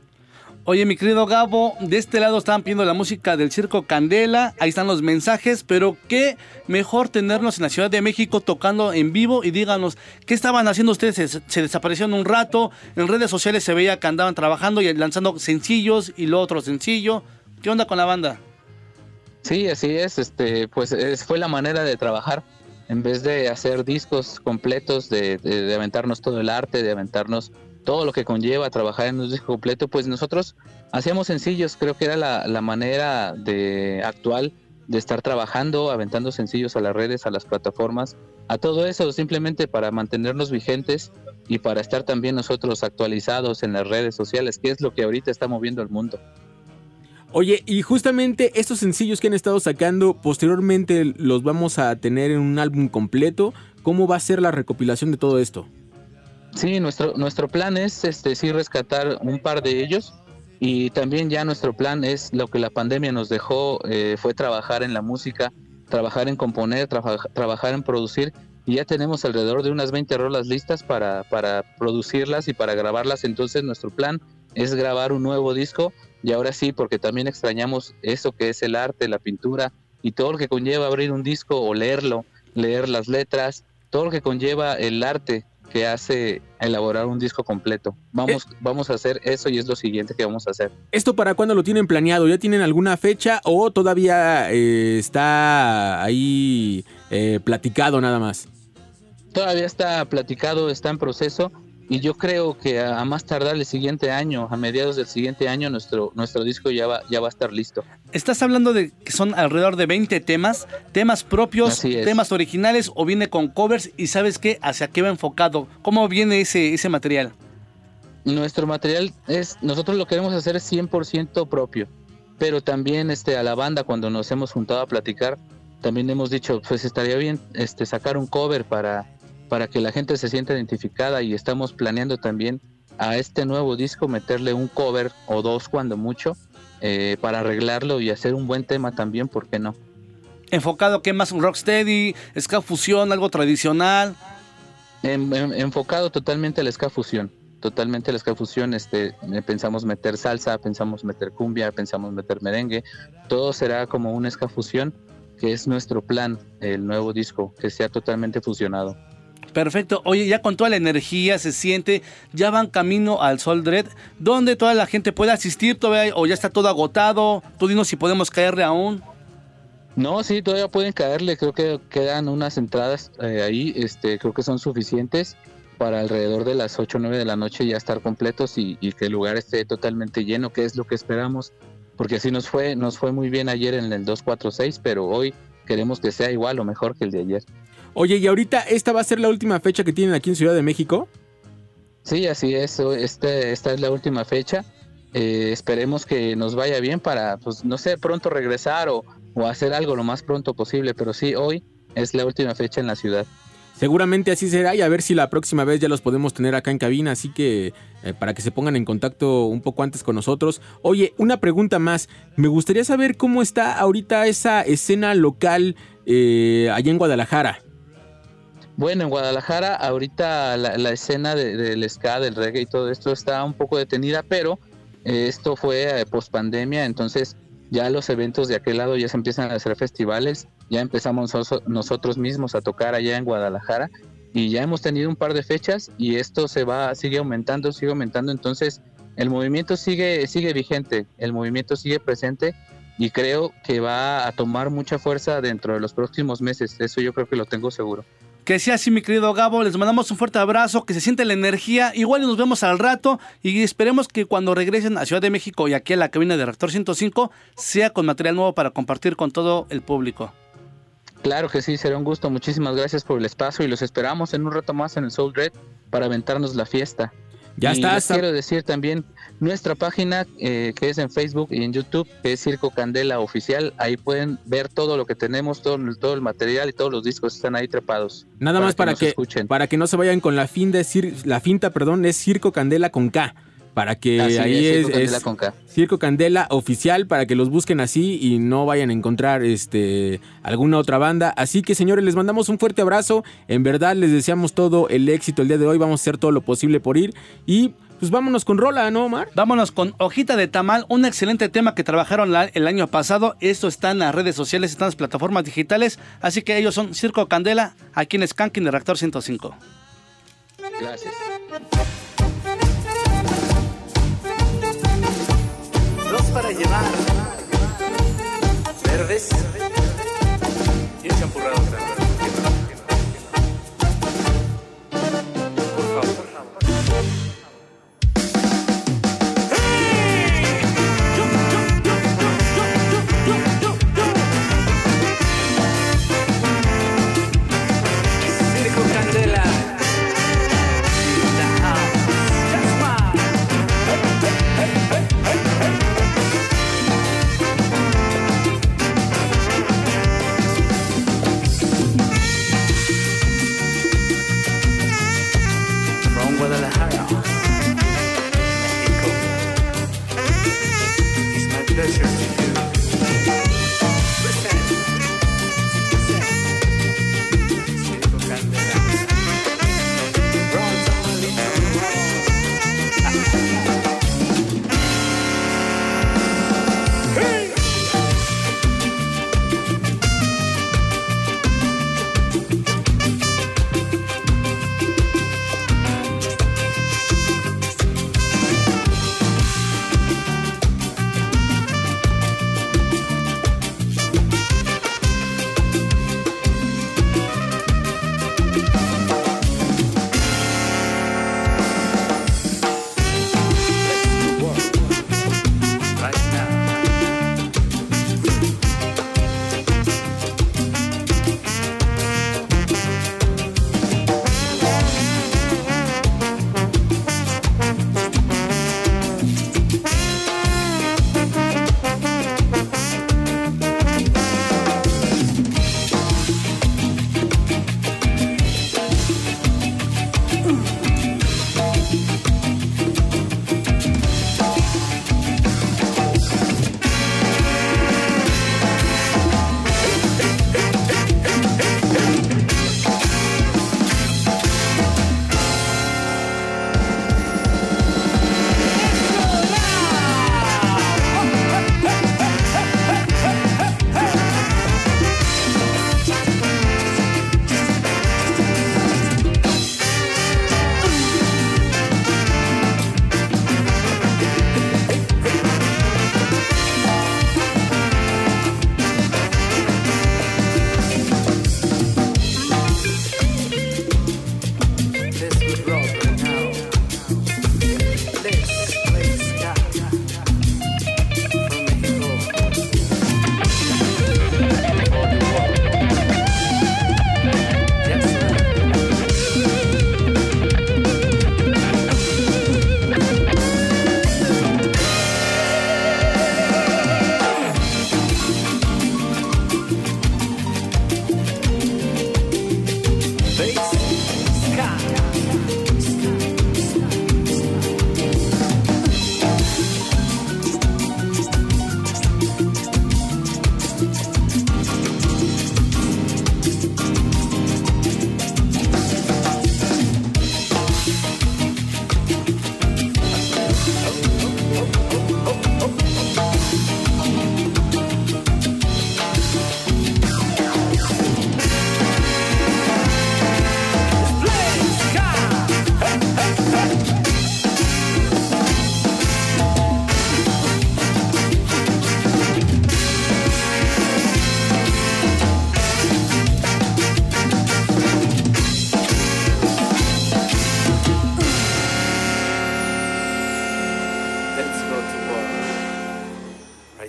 Oye, mi querido Gabo, de este lado estaban pidiendo la música del Circo Candela, ahí están los mensajes, pero qué mejor tenernos en la Ciudad de México tocando en vivo y díganos, ¿qué estaban haciendo ustedes? Se, se desaparecieron un rato, en redes sociales se veía que andaban trabajando y lanzando sencillos y lo otro sencillo. ¿Qué onda con la banda? Sí, así es, este, pues es- fue la manera de trabajar. En vez de hacer discos completos, de, de- de aventarnos todo el arte, de aventarnos todo lo que conlleva trabajar en un disco completo, pues nosotros hacíamos sencillos, creo que era la, la manera de actual de estar trabajando, aventando sencillos a las redes, a las plataformas, a todo eso, simplemente para mantenernos vigentes y para estar también nosotros actualizados en las redes sociales, que es lo que ahorita está moviendo el mundo. Oye, y justamente estos sencillos que han estado sacando, posteriormente los vamos a tener en un álbum completo. ¿Cómo va a ser la recopilación de todo esto? Sí, nuestro, nuestro plan es este sí rescatar un par de ellos Y también ya nuestro plan es lo que la pandemia nos dejó, eh, fue trabajar en la música, trabajar en componer, trabaja- trabajar en producir. Y ya tenemos alrededor de unas 20 rolas listas para, para producirlas y para grabarlas. Entonces nuestro plan es grabar un nuevo disco. Y ahora sí, porque también extrañamos eso que es el arte, la pintura y todo lo que conlleva abrir un disco o leerlo, leer las letras, todo lo que conlleva el arte que hace elaborar un disco completo. Vamos, vamos a hacer eso y es lo siguiente que vamos a hacer. ¿Esto para cuándo lo tienen planeado? ¿Ya tienen alguna fecha o todavía eh, está ahí eh, platicado nada más? Todavía está platicado, está en proceso y yo creo que a, a más tardar el siguiente año, a mediados del siguiente año, nuestro, nuestro disco ya va, ya va a estar listo. Estás hablando de que son alrededor de 20 temas, temas propios, temas originales o viene con covers y sabes qué, hacia qué va enfocado. ¿Cómo viene ese, ese material? Nuestro material es, nosotros lo queremos hacer 100% propio, pero también este, a la banda cuando nos hemos juntado a platicar, también hemos dicho, pues estaría bien este, sacar un cover para, para que la gente se sienta identificada y estamos planeando también a este nuevo disco meterle un cover o dos cuando mucho eh, para arreglarlo y hacer un buen tema también, ¿por qué no? Enfocado que más un rocksteady, ska fusión, algo tradicional. En- en- enfocado totalmente al ska fusión, totalmente al ska fusión, este, eh, pensamos meter salsa, pensamos meter cumbia, pensamos meter merengue, todo será como un ska fusión, que es nuestro plan, el nuevo disco, que sea totalmente fusionado. Perfecto. Oye, ya con toda la energía se siente, ya van camino al Sol Dread, donde toda la gente puede asistir todavía o ya está todo agotado. Tú dinos si podemos caerle aún. No, sí, todavía pueden caerle, creo que quedan unas entradas eh, ahí, este, creo que son suficientes para alrededor de las 8 o 9 de la noche ya estar completos y, y que el lugar esté totalmente lleno, que es lo que esperamos, porque así nos fue, nos fue muy bien ayer en el 246, pero hoy queremos que sea igual o mejor que el de ayer. Oye, y ahorita esta va a ser la última fecha que tienen aquí en Ciudad de México. Sí, así es, este, esta es la última fecha, Eh, esperemos que nos vaya bien para, pues, no sé, pronto regresar o, o hacer algo lo más pronto posible, pero sí, hoy es la última fecha en la ciudad. Seguramente así será y a ver si la próxima vez ya los podemos tener acá en cabina, así que eh, para que se pongan en contacto un poco antes con nosotros. Oye, una pregunta más, me gustaría saber cómo está ahorita esa escena local eh, allá en Guadalajara. Bueno, en Guadalajara ahorita la, escena de- del ska, del reggae y todo esto está un poco detenida, pero eh, esto fue post pandemia, entonces ya los eventos de aquel lado ya se empiezan a hacer festivales, ya empezamos noso- nosotros mismos a tocar allá en Guadalajara y ya hemos tenido un par de fechas y esto se va, sigue aumentando, sigue aumentando, entonces el movimiento sigue, sigue vigente, el movimiento sigue presente y creo que va a tomar mucha fuerza dentro de los próximos meses, eso yo creo que lo tengo seguro. Que sea así, mi querido Gabo. Les mandamos un fuerte abrazo, que se siente la energía. Igual nos vemos al rato y esperemos que cuando regresen a Ciudad de México y aquí a la cabina de Reactor 105 sea con material nuevo para compartir con todo el público. Claro que sí, será un gusto. Muchísimas gracias por el espacio y los esperamos en un rato más en el Soul Red para aventarnos la fiesta. Ya y está, les está- quiero decir también nuestra página eh, que es en Facebook y en YouTube, que es Circo Candela Oficial. Ahí pueden ver todo lo que tenemos, todo, el- todo el material y todos los discos están ahí trepados. Nada más para que, escuchen. para que no se vayan con la fin de cir- la finta, perdón, es Circo Candela con K. Para que Así ahí es, es, Circo Candela es con K. Circo Candela oficial para que los busquen así y no vayan a encontrar este alguna otra banda. Así que señores, les mandamos un fuerte abrazo. En verdad les deseamos todo el éxito el día de hoy. Vamos a hacer todo lo posible por ir y pues vámonos con rola, ¿no, Omar? Vámonos con Hojita de Tamal, un excelente tema que trabajaron la- el año pasado. Esto está en las redes sociales, está en las plataformas digitales. Así que ellos son Circo Candela, aquí en Skanking de Reactor 105. Gracias. Dos para llevar. Verdes. Y champurrado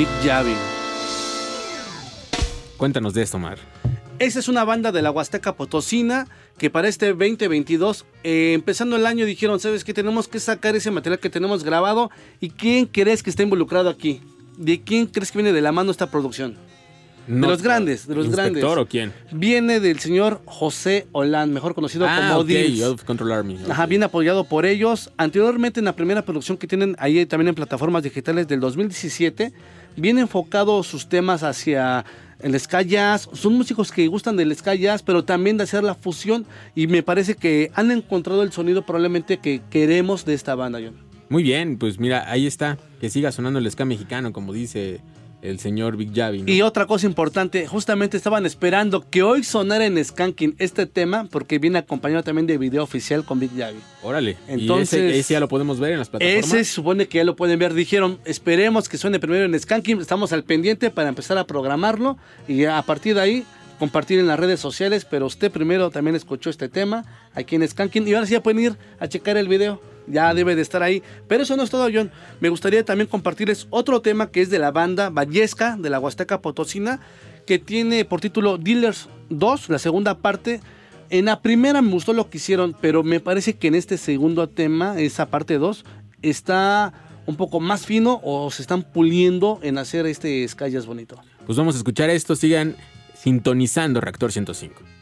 Big Javi. Cuéntanos de esto, Mar. Esa es una banda de la Huasteca Potosina que para este 2022, eh, empezando el año, dijeron, ¿sabes qué? Tenemos que sacar ese material que tenemos grabado. ¿Y quién crees que está involucrado aquí? ¿De quién crees que viene de la mano esta producción? No, de los grandes, de los grandes. ¿Inspector o quién? Viene del señor José Olan, mejor conocido Ah, como ok, Dils. Control Army. Ajá, bien apoyado por ellos. Anteriormente, en la primera producción que tienen ahí también en plataformas digitales del 2017, bien enfocado sus temas hacia el ska jazz. Son músicos que gustan del ska jazz, pero también de hacer la fusión. Y me parece que han encontrado el sonido probablemente que queremos de esta banda, John. Muy bien, pues mira, ahí está. Que siga sonando el ska mexicano, como dice el señor Big Javi. ¿no? Y otra cosa importante, justamente estaban esperando que hoy sonara en Skanking este tema, porque viene acompañado también de video oficial con Big Javi. Órale. Entonces- ¿Y ese, ese ya lo podemos ver en las plataformas? Ese se supone que ya lo pueden ver. Dijeron, esperemos que suene primero en Skanking. Estamos al pendiente para empezar a programarlo y a partir de ahí compartir en las redes sociales. Pero usted primero también escuchó este tema aquí en Skanking y ahora sí ya pueden ir a checar el video. Ya debe de estar ahí. Pero eso no es todo, John. Me gustaría también compartirles otro tema que es de la banda Vallesca de la Huasteca Potosina que tiene por título Dealers 2, la segunda parte. En la primera me gustó lo que hicieron, pero me parece que en este segundo tema, esa parte 2, está un poco más fino o se están puliendo en hacer este Skyas bonito. Pues vamos a escuchar esto. Sigan sintonizando Reactor 105.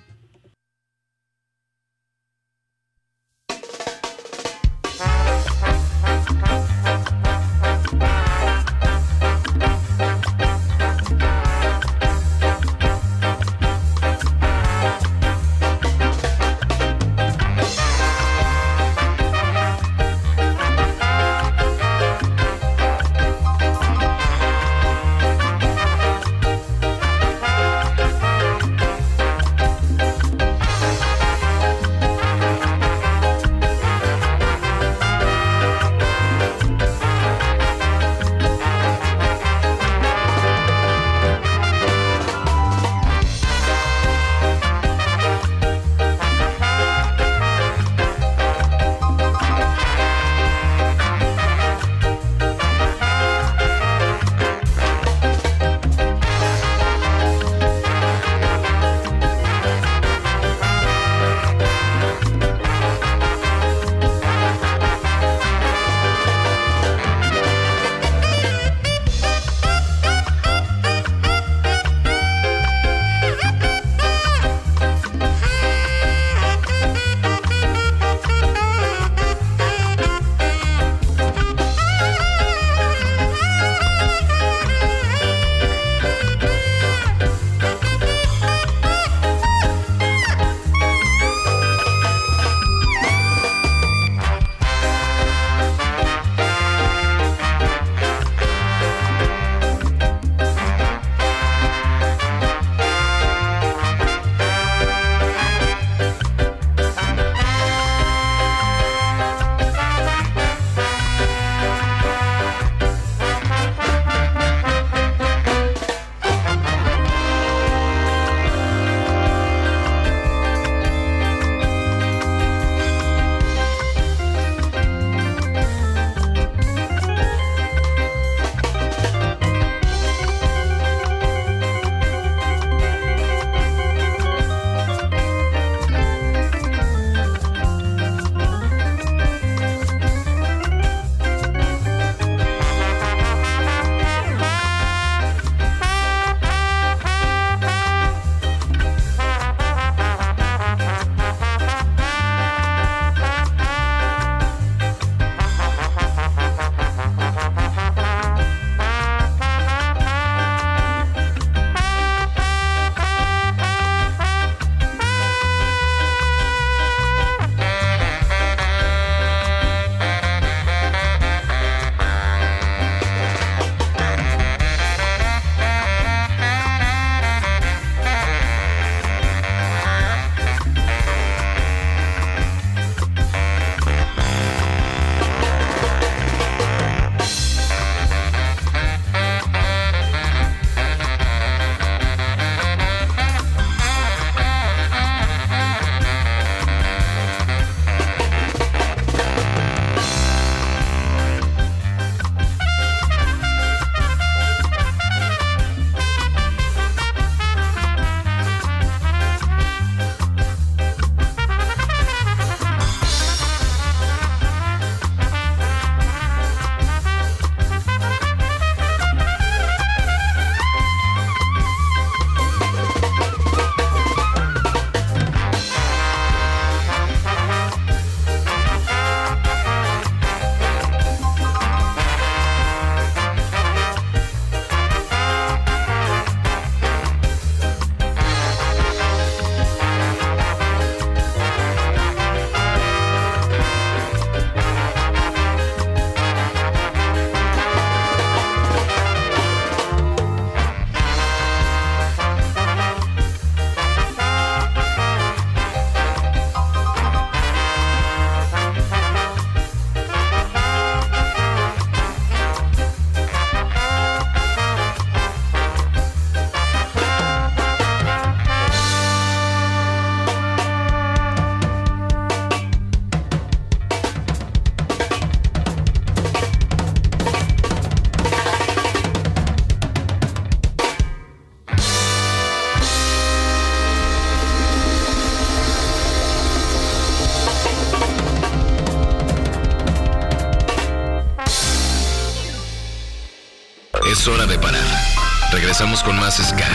Con más Ska.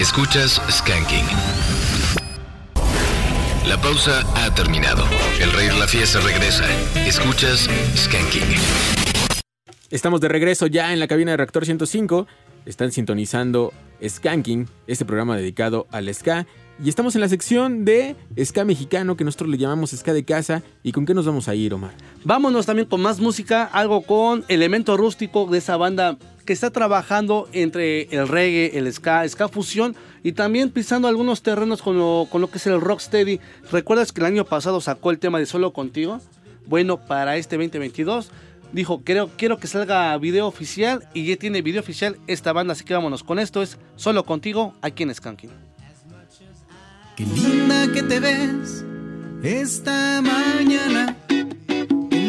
Escuchas Skanking. La pausa ha terminado. El rey de la fiesta regresa. Escuchas Skanking. Estamos de regreso ya en la cabina de Reactor 105. Están sintonizando Skanking, este programa dedicado al ska. Y estamos en la sección de ska mexicano que nosotros le llamamos ska de casa. ¿Y con qué nos vamos a ir, Omar? Vámonos también con más música, algo con elemento rústico de esa banda que está trabajando entre el reggae, el ska, ska fusión y también pisando algunos terrenos con lo, con lo que es el rocksteady. ¿Recuerdas que el año pasado sacó el tema de Solo Contigo? Bueno, para este 2022 dijo, quiero, quiero que salga video oficial y ya tiene video oficial esta banda, así que vámonos con esto, es Solo Contigo aquí en Skanking. Qué linda que te ves esta mañana.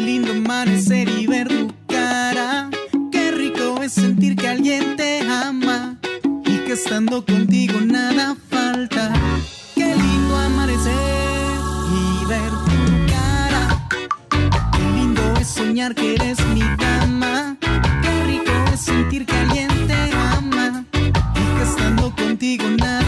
Qué lindo amanecer y ver tu cara. Qué rico es sentir que alguien te ama y que estando contigo nada falta. Qué lindo amanecer y ver tu cara. Qué lindo es soñar que eres mi dama. Qué rico es sentir que alguien te ama y que estando contigo nada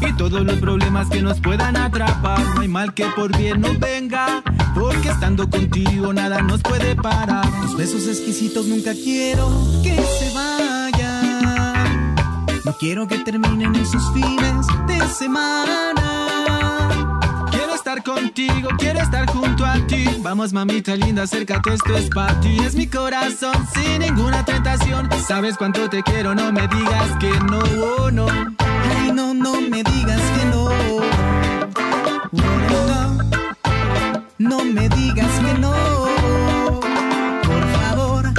y todos los problemas que nos puedan atrapar. No hay mal que por bien no venga, porque estando contigo nada nos puede parar. Tus besos exquisitos nunca quiero que se vayan. No quiero que terminen esos fines de semana. Estar contigo, quiero estar junto a ti. Vamos, mamita linda, acércate, esto es para ti. Es mi corazón sin ninguna tentación. Sabes cuánto te quiero, no me digas que no, oh, no. Ay, no, no me digas que. No, no me digas que no. Por favor,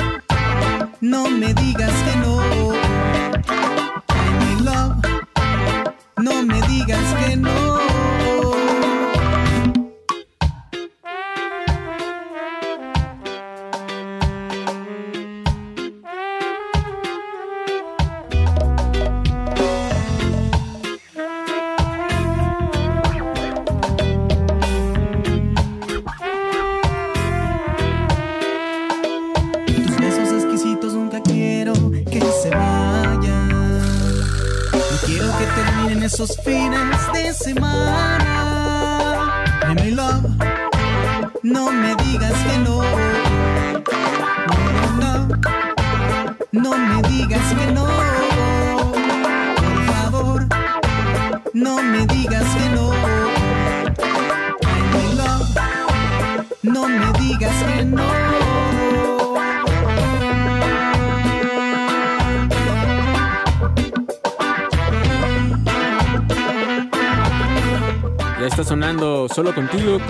no me digas que no.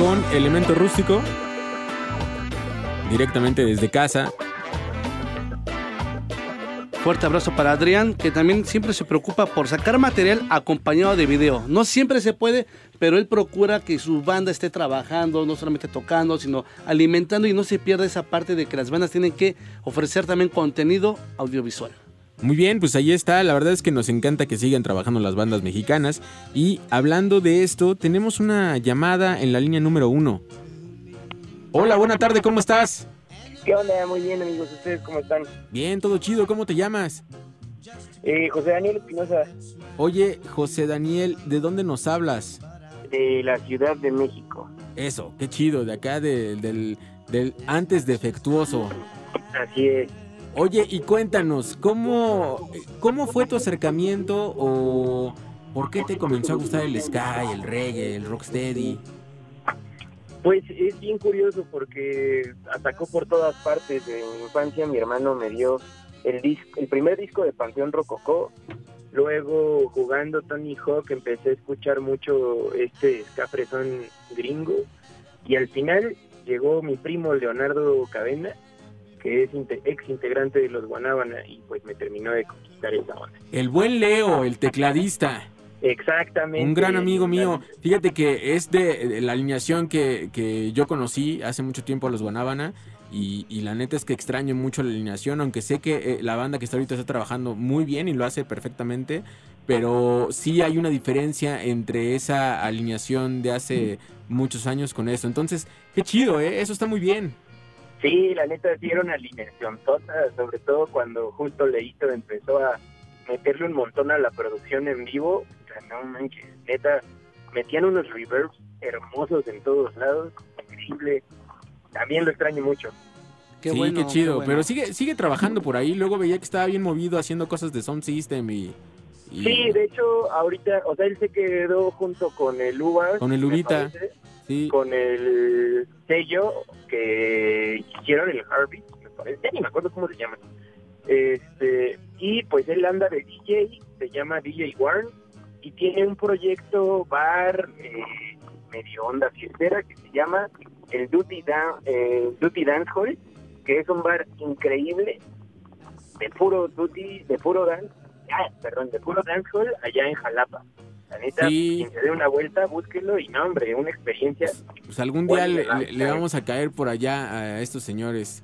Con elemento rústico. Directamente desde casa. Fuerte abrazo para Adrián, que también siempre se preocupa por sacar material acompañado de video. No siempre se puede, pero él procura que su banda esté trabajando, no solamente tocando, sino alimentando y no se pierda esa parte de que las bandas tienen que ofrecer también contenido audiovisual. Muy bien, pues ahí está. La verdad es que nos encanta que sigan trabajando las bandas mexicanas. Y hablando de esto, tenemos una llamada en la línea número uno. Hola, buena tarde, ¿cómo estás? ¿Qué onda? Muy bien, amigos. ¿Ustedes cómo están? Bien, todo chido. ¿Cómo te llamas? Eh, José Daniel Espinosa, Oye, José Daniel, ¿de dónde nos hablas? de la Ciudad de México. Eso, qué chido, de acá de- del, del antes defectuoso. Así es. Oye, y cuéntanos, ¿cómo, ¿cómo fue tu acercamiento o por qué te comenzó a gustar el sky, el reggae, el rocksteady? Pues es bien curioso porque atacó por todas partes. En mi infancia mi hermano me dio el, dis- el primer disco de Panteón Rococó. Luego jugando Tony Hawk empecé a escuchar mucho este ska fresón gringo. Y al final llegó mi primo Leonardo Cadena, que es ex integrante de los Guanábana y pues me terminó de conquistar esa onda. El buen Leo, el tecladista. Exactamente. Un gran amigo mío. Fíjate que es de, de la alineación que, que yo conocí hace mucho tiempo a los Guanábana. Y, y la neta es que extraño mucho la alineación, aunque sé que eh, la banda que está ahorita está trabajando muy bien y lo hace perfectamente. Pero sí hay una diferencia entre esa alineación de hace muchos años con eso. Entonces, qué chido, ¿eh? Eso está muy bien. Sí, la neta sí era una alineación tota, sobre todo cuando justo Leito empezó a meterle un montón a la producción en vivo. O sea, no manches, neta, metían unos reverbs hermosos en todos lados, increíble. También lo extraño mucho. Qué sí, bueno, qué chido. qué bueno. Pero sigue, sigue trabajando por ahí. Luego veía que estaba bien movido haciendo cosas de sound system y... y- Sí, de hecho, ahorita, o sea, él se quedó junto con el Uvas. Con el parece, Con el sello que hicieron el Harvey, me parece, ni me acuerdo cómo se llama. Este, y pues él anda de DJ, se llama DJ Warren, y tiene un proyecto bar eh, medio onda fiestera que se llama el Duty, Dan- eh, Duty Dance Hall, que es un bar increíble de puro duty, de puro dance, ah, perdón, de puro dancehall allá en Jalapa. La neta, Sí. quien se dé una vuelta, búsquelo y no, hombre, una experiencia. Pues algún día le, le- le vamos a caer por allá a estos señores.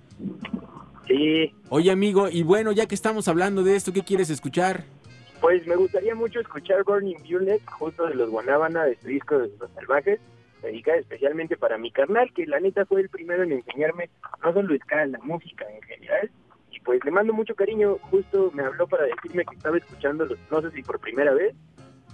Sí, Oye, amigo, y bueno, ya que estamos hablando de esto, ¿qué quieres escuchar? pues me gustaría mucho escuchar Burning Violet, justo de los Guanábana, de su disco de Los Salvajes, dedicada especialmente para mi carnal, que la neta fue el primero en enseñarme no solo ska, la música en general. Y pues le mando mucho cariño, justo me habló para decirme que estaba escuchándolos, no sé si por primera vez,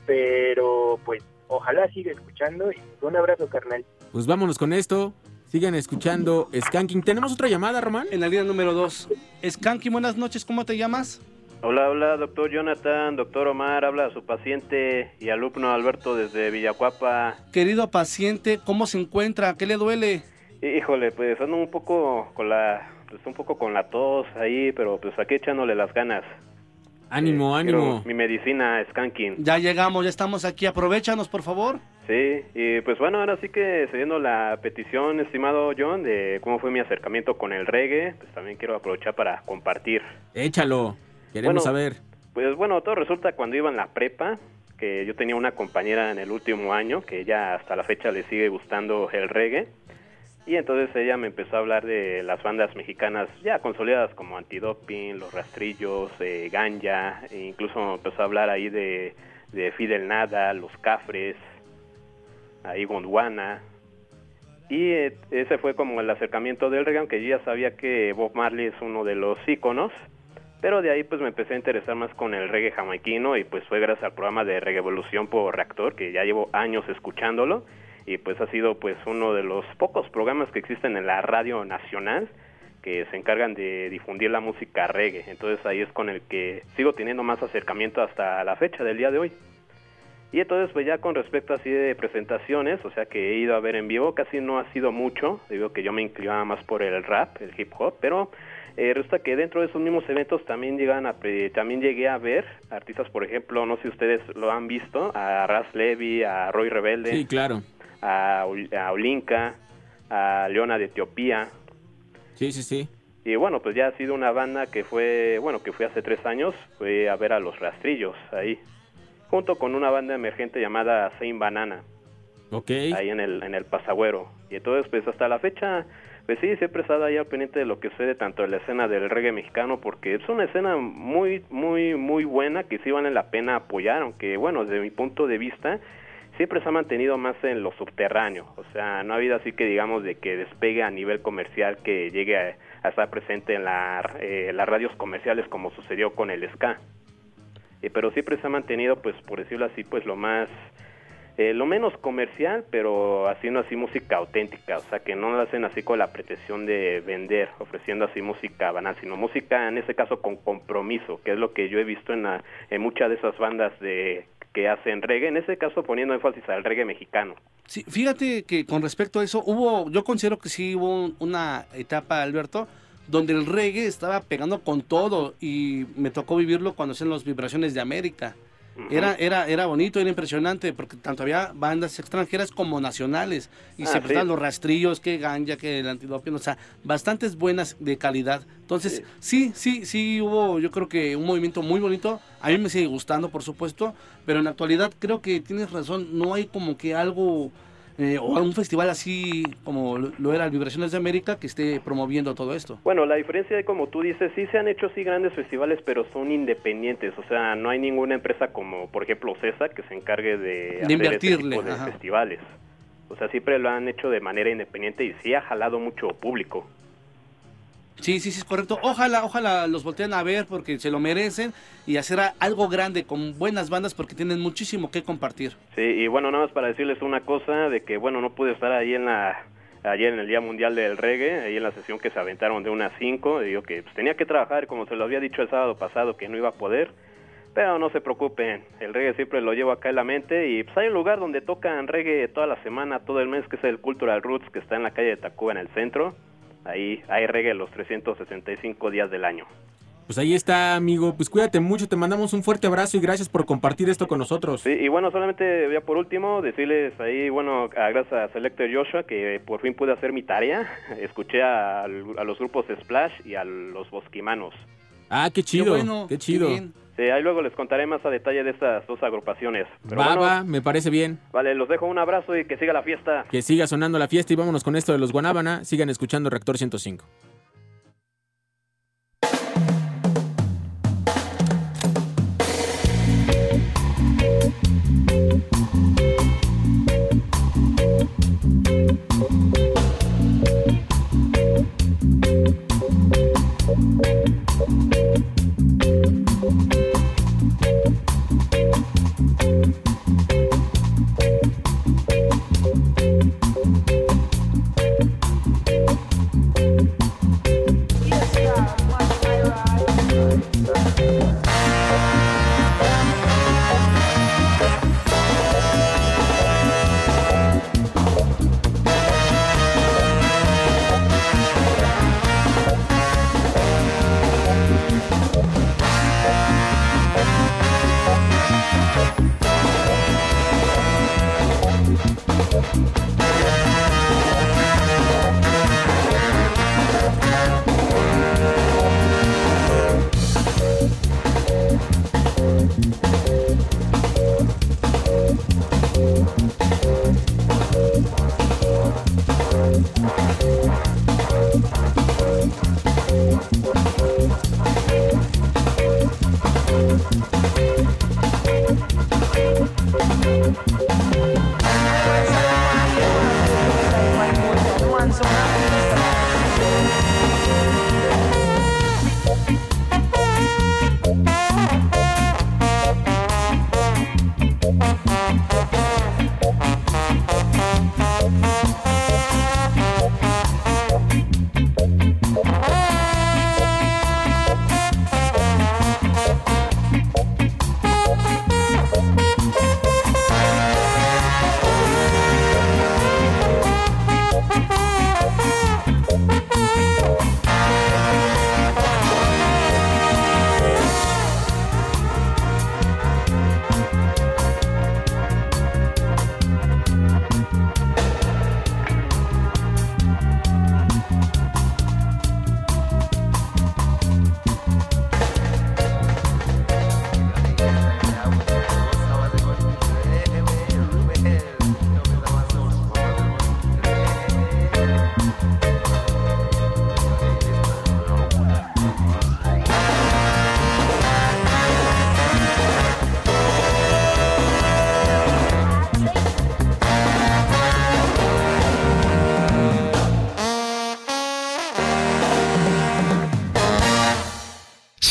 pero pues ojalá siga escuchando y un abrazo carnal. Pues vámonos con esto. Sigan escuchando Skanking. ¿Tenemos otra llamada, Román? En la línea número 2. Skanky, buenas noches, ¿cómo te llamas? Hola, hola, doctor Jonathan, doctor Omar, habla a su paciente y alumno Alberto desde Villacuapa. Querido paciente, ¿cómo se encuentra? ¿Qué le duele? Híjole, pues ando un poco con la, pues un poco con la tos ahí, pero pues aquí echándole las ganas. Ánimo, ánimo. mi medicina, Skanking. Ya llegamos, ya estamos aquí. Aprovechanos, por favor. Sí, y pues bueno, ahora sí que siguiendo la petición, estimado John, de cómo fue mi acercamiento con el reggae, pues también quiero aprovechar para compartir. Échalo. Queremos Bueno, saber. Pues bueno, todo resulta cuando iba en la prepa, que yo tenía una compañera en el último año, que ella hasta la fecha le sigue gustando el reggae, y entonces ella me empezó a hablar de las bandas mexicanas ya consolidadas como Antidoping, Los Rastrillos, eh, Ganja, e incluso empezó a hablar ahí de, de Fidel Nada, Los Cafres, ahí Gondwana, y eh, ese fue como el acercamiento del reggae, aunque yo ya sabía que Bob Marley es uno de los íconos, pero de ahí pues me empecé a interesar más con el reggae jamaiquino y pues fue gracias al programa de Revolución por Reactor, que ya llevo años escuchándolo y pues ha sido pues uno de los pocos programas que existen en la radio nacional que se encargan de difundir la música reggae. Entonces ahí es con el que sigo teniendo más acercamiento hasta la fecha del día de hoy. Y entonces, pues ya con respecto así de presentaciones, o sea que he ido a ver en vivo, casi no ha sido mucho, digo que yo me inclinaba más por el rap, el hip hop, pero eh, resulta que dentro de esos mismos eventos también llegan a, pre- también llegué a ver artistas, por ejemplo, no sé si ustedes lo han visto, a Raz Levy, a Roy Rebelde, Sí, claro. A, a Olinka, a Leona de Etiopía, Sí, sí, sí. Y bueno, pues ya ha sido una banda que fue, bueno, que fui hace tres años, fue a ver a los rastrillos ahí, junto con una banda emergente llamada Saint Banana, Ok. ahí en el, en el Pasagüero. Y entonces, pues hasta la fecha, pues sí, siempre he estado ahí al pendiente de lo que sucede tanto en la escena del reggae mexicano, porque es una escena muy, muy, muy buena que sí vale la pena apoyar, aunque bueno, desde mi punto de vista, siempre se ha mantenido más en lo subterráneo, o sea, no ha habido así que digamos de que despegue a nivel comercial que llegue a, estar presente en la, eh, las radios comerciales como sucedió con el ska. Eh, pero siempre se ha mantenido, pues por decirlo así, pues lo más, eh, lo menos comercial, pero haciendo así música auténtica, o sea, que no lo hacen así con la pretensión de vender, ofreciendo así música banal, sino música en este caso con compromiso, que es lo que yo he visto en, la- en muchas de esas bandas de que hacen reggae, en este caso poniendo énfasis al reggae mexicano. Sí, fíjate que con respecto a eso, hubo, yo considero que sí hubo un- una etapa, Alberto, donde el reggae estaba pegando con todo y me tocó vivirlo cuando hacían las vibraciones de América. Era, era, era bonito, era impresionante, porque tanto había bandas extranjeras como nacionales. Y Ah, se sí. prestaban los rastrillos, que ganja, que el antidopio, o sea, bastantes buenas de calidad. Entonces, sí, sí, sí hubo, yo creo que un movimiento muy bonito. A mí me sigue gustando, por supuesto, pero en la actualidad creo que tienes razón, no hay como que algo, eh, o un festival así como lo era el Vibraciones de América que esté promoviendo todo esto. Bueno, la diferencia, como tú dices, sí se han hecho sí grandes festivales, pero son independientes. O sea, no hay ninguna empresa como, por ejemplo, CESA que se encargue de, hacer invertirle, este tipo de ajá. festivales. O sea, siempre lo han hecho de manera independiente y sí ha jalado mucho público. Sí, sí, sí, es correcto. Ojalá, ojalá los volteen a ver porque se lo merecen y hacer algo grande con buenas bandas porque tienen muchísimo que compartir. Sí, y bueno, nada más para decirles una cosa, de que bueno, no pude estar ahí en la ayer en el Día Mundial del Reggae, ahí en la sesión que se aventaron de unas 5, digo que pues, tenía que trabajar, como se lo había dicho el sábado pasado, que no iba a poder, pero no se preocupen, el reggae siempre lo llevo acá en la mente y pues hay un lugar donde tocan reggae toda la semana, todo el mes, que es el Cultural Roots, que está en la calle de Tacuba, en el centro, ahí hay reggae los 365 días del año. Pues ahí está, amigo. Pues cuídate mucho, te mandamos un fuerte abrazo y gracias por compartir esto con nosotros. Sí, y bueno, solamente ya por último decirles ahí, bueno, a- gracias a Selector Joshua que por fin pude hacer mi tarea. Escuché a, a los grupos Splash y a los Bosquimanos. Ah, qué chido, qué, bueno, qué chido. bien. Sí, ahí luego les contaré más a detalle de estas dos agrupaciones. Pero Va, bueno, va, me parece bien. Vale, los dejo un abrazo y que siga la fiesta. Que siga sonando la fiesta y vámonos con esto de los Guanábana. Sigan escuchando Reactor 105. Yes, sir. Ride.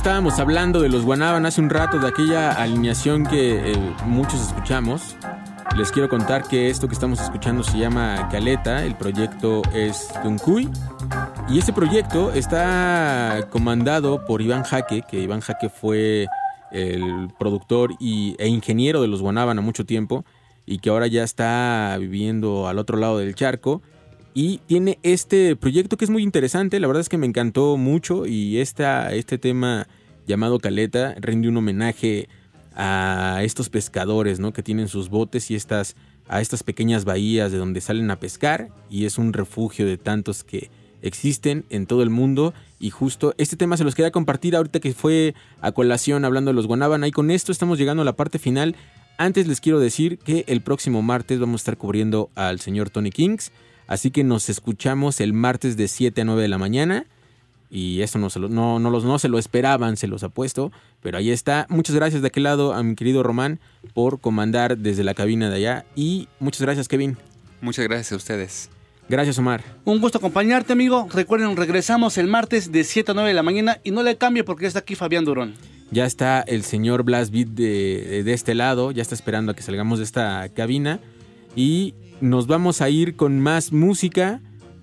Estábamos hablando de los Guanaban hace un rato, de aquella alineación que eh, muchos escuchamos, les quiero contar que esto que estamos escuchando se llama Caleta, el proyecto es Tuncuy. Y este proyecto está comandado por Iván Jaque, que Iván Jaque fue el productor y, e ingeniero de los Guanaban a mucho tiempo y que ahora ya está viviendo al otro lado del charco. Y tiene este proyecto que es muy interesante, la verdad es que me encantó mucho y esta, este tema llamado Caleta rinde un homenaje a estos pescadores, ¿no? Que tienen sus botes y estas, a estas pequeñas bahías de donde salen a pescar y es un refugio de tantos que existen en todo el mundo y justo este tema se los quería compartir ahorita que fue a colación hablando de los Guanaban. Y con esto estamos llegando a la parte final. Antes les quiero decir que el próximo martes vamos a estar cubriendo al señor Tony Kings. Así que nos escuchamos el martes de 7 a 9 de la mañana. Y eso no se lo, no, no, los, no se lo esperaban, se los apuesto. Pero ahí está. Muchas gracias de aquel lado a mi querido Román por comandar desde la cabina de allá. Y muchas gracias, Kevin. Muchas gracias a ustedes. Gracias, Omar. Un gusto acompañarte, amigo. Recuerden, regresamos el martes de 7 a 9 de la mañana y no le cambie porque ya está aquí Fabián Durón. Ya está el señor Blas Beat de, de este lado. Ya está esperando a que salgamos de esta cabina. Y nos vamos a ir con más música.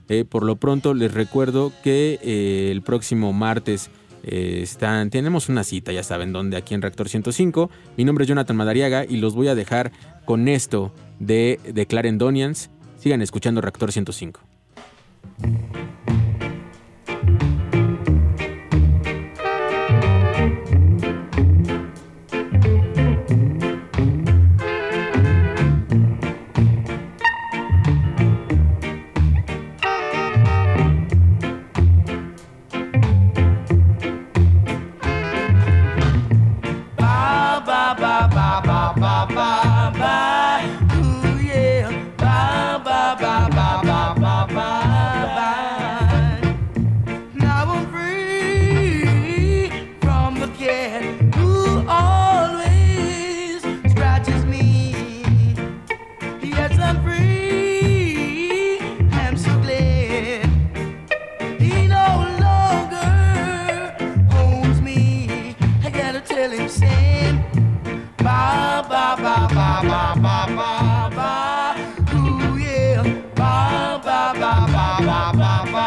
Eh, por lo pronto les recuerdo que eh, el próximo martes eh, están, tenemos una cita, ya saben dónde, aquí en Reactor 105. Mi nombre es Jonathan Madariaga y los voy a dejar con esto de, de Clarendonians. Sigan escuchando Reactor 105. Baba.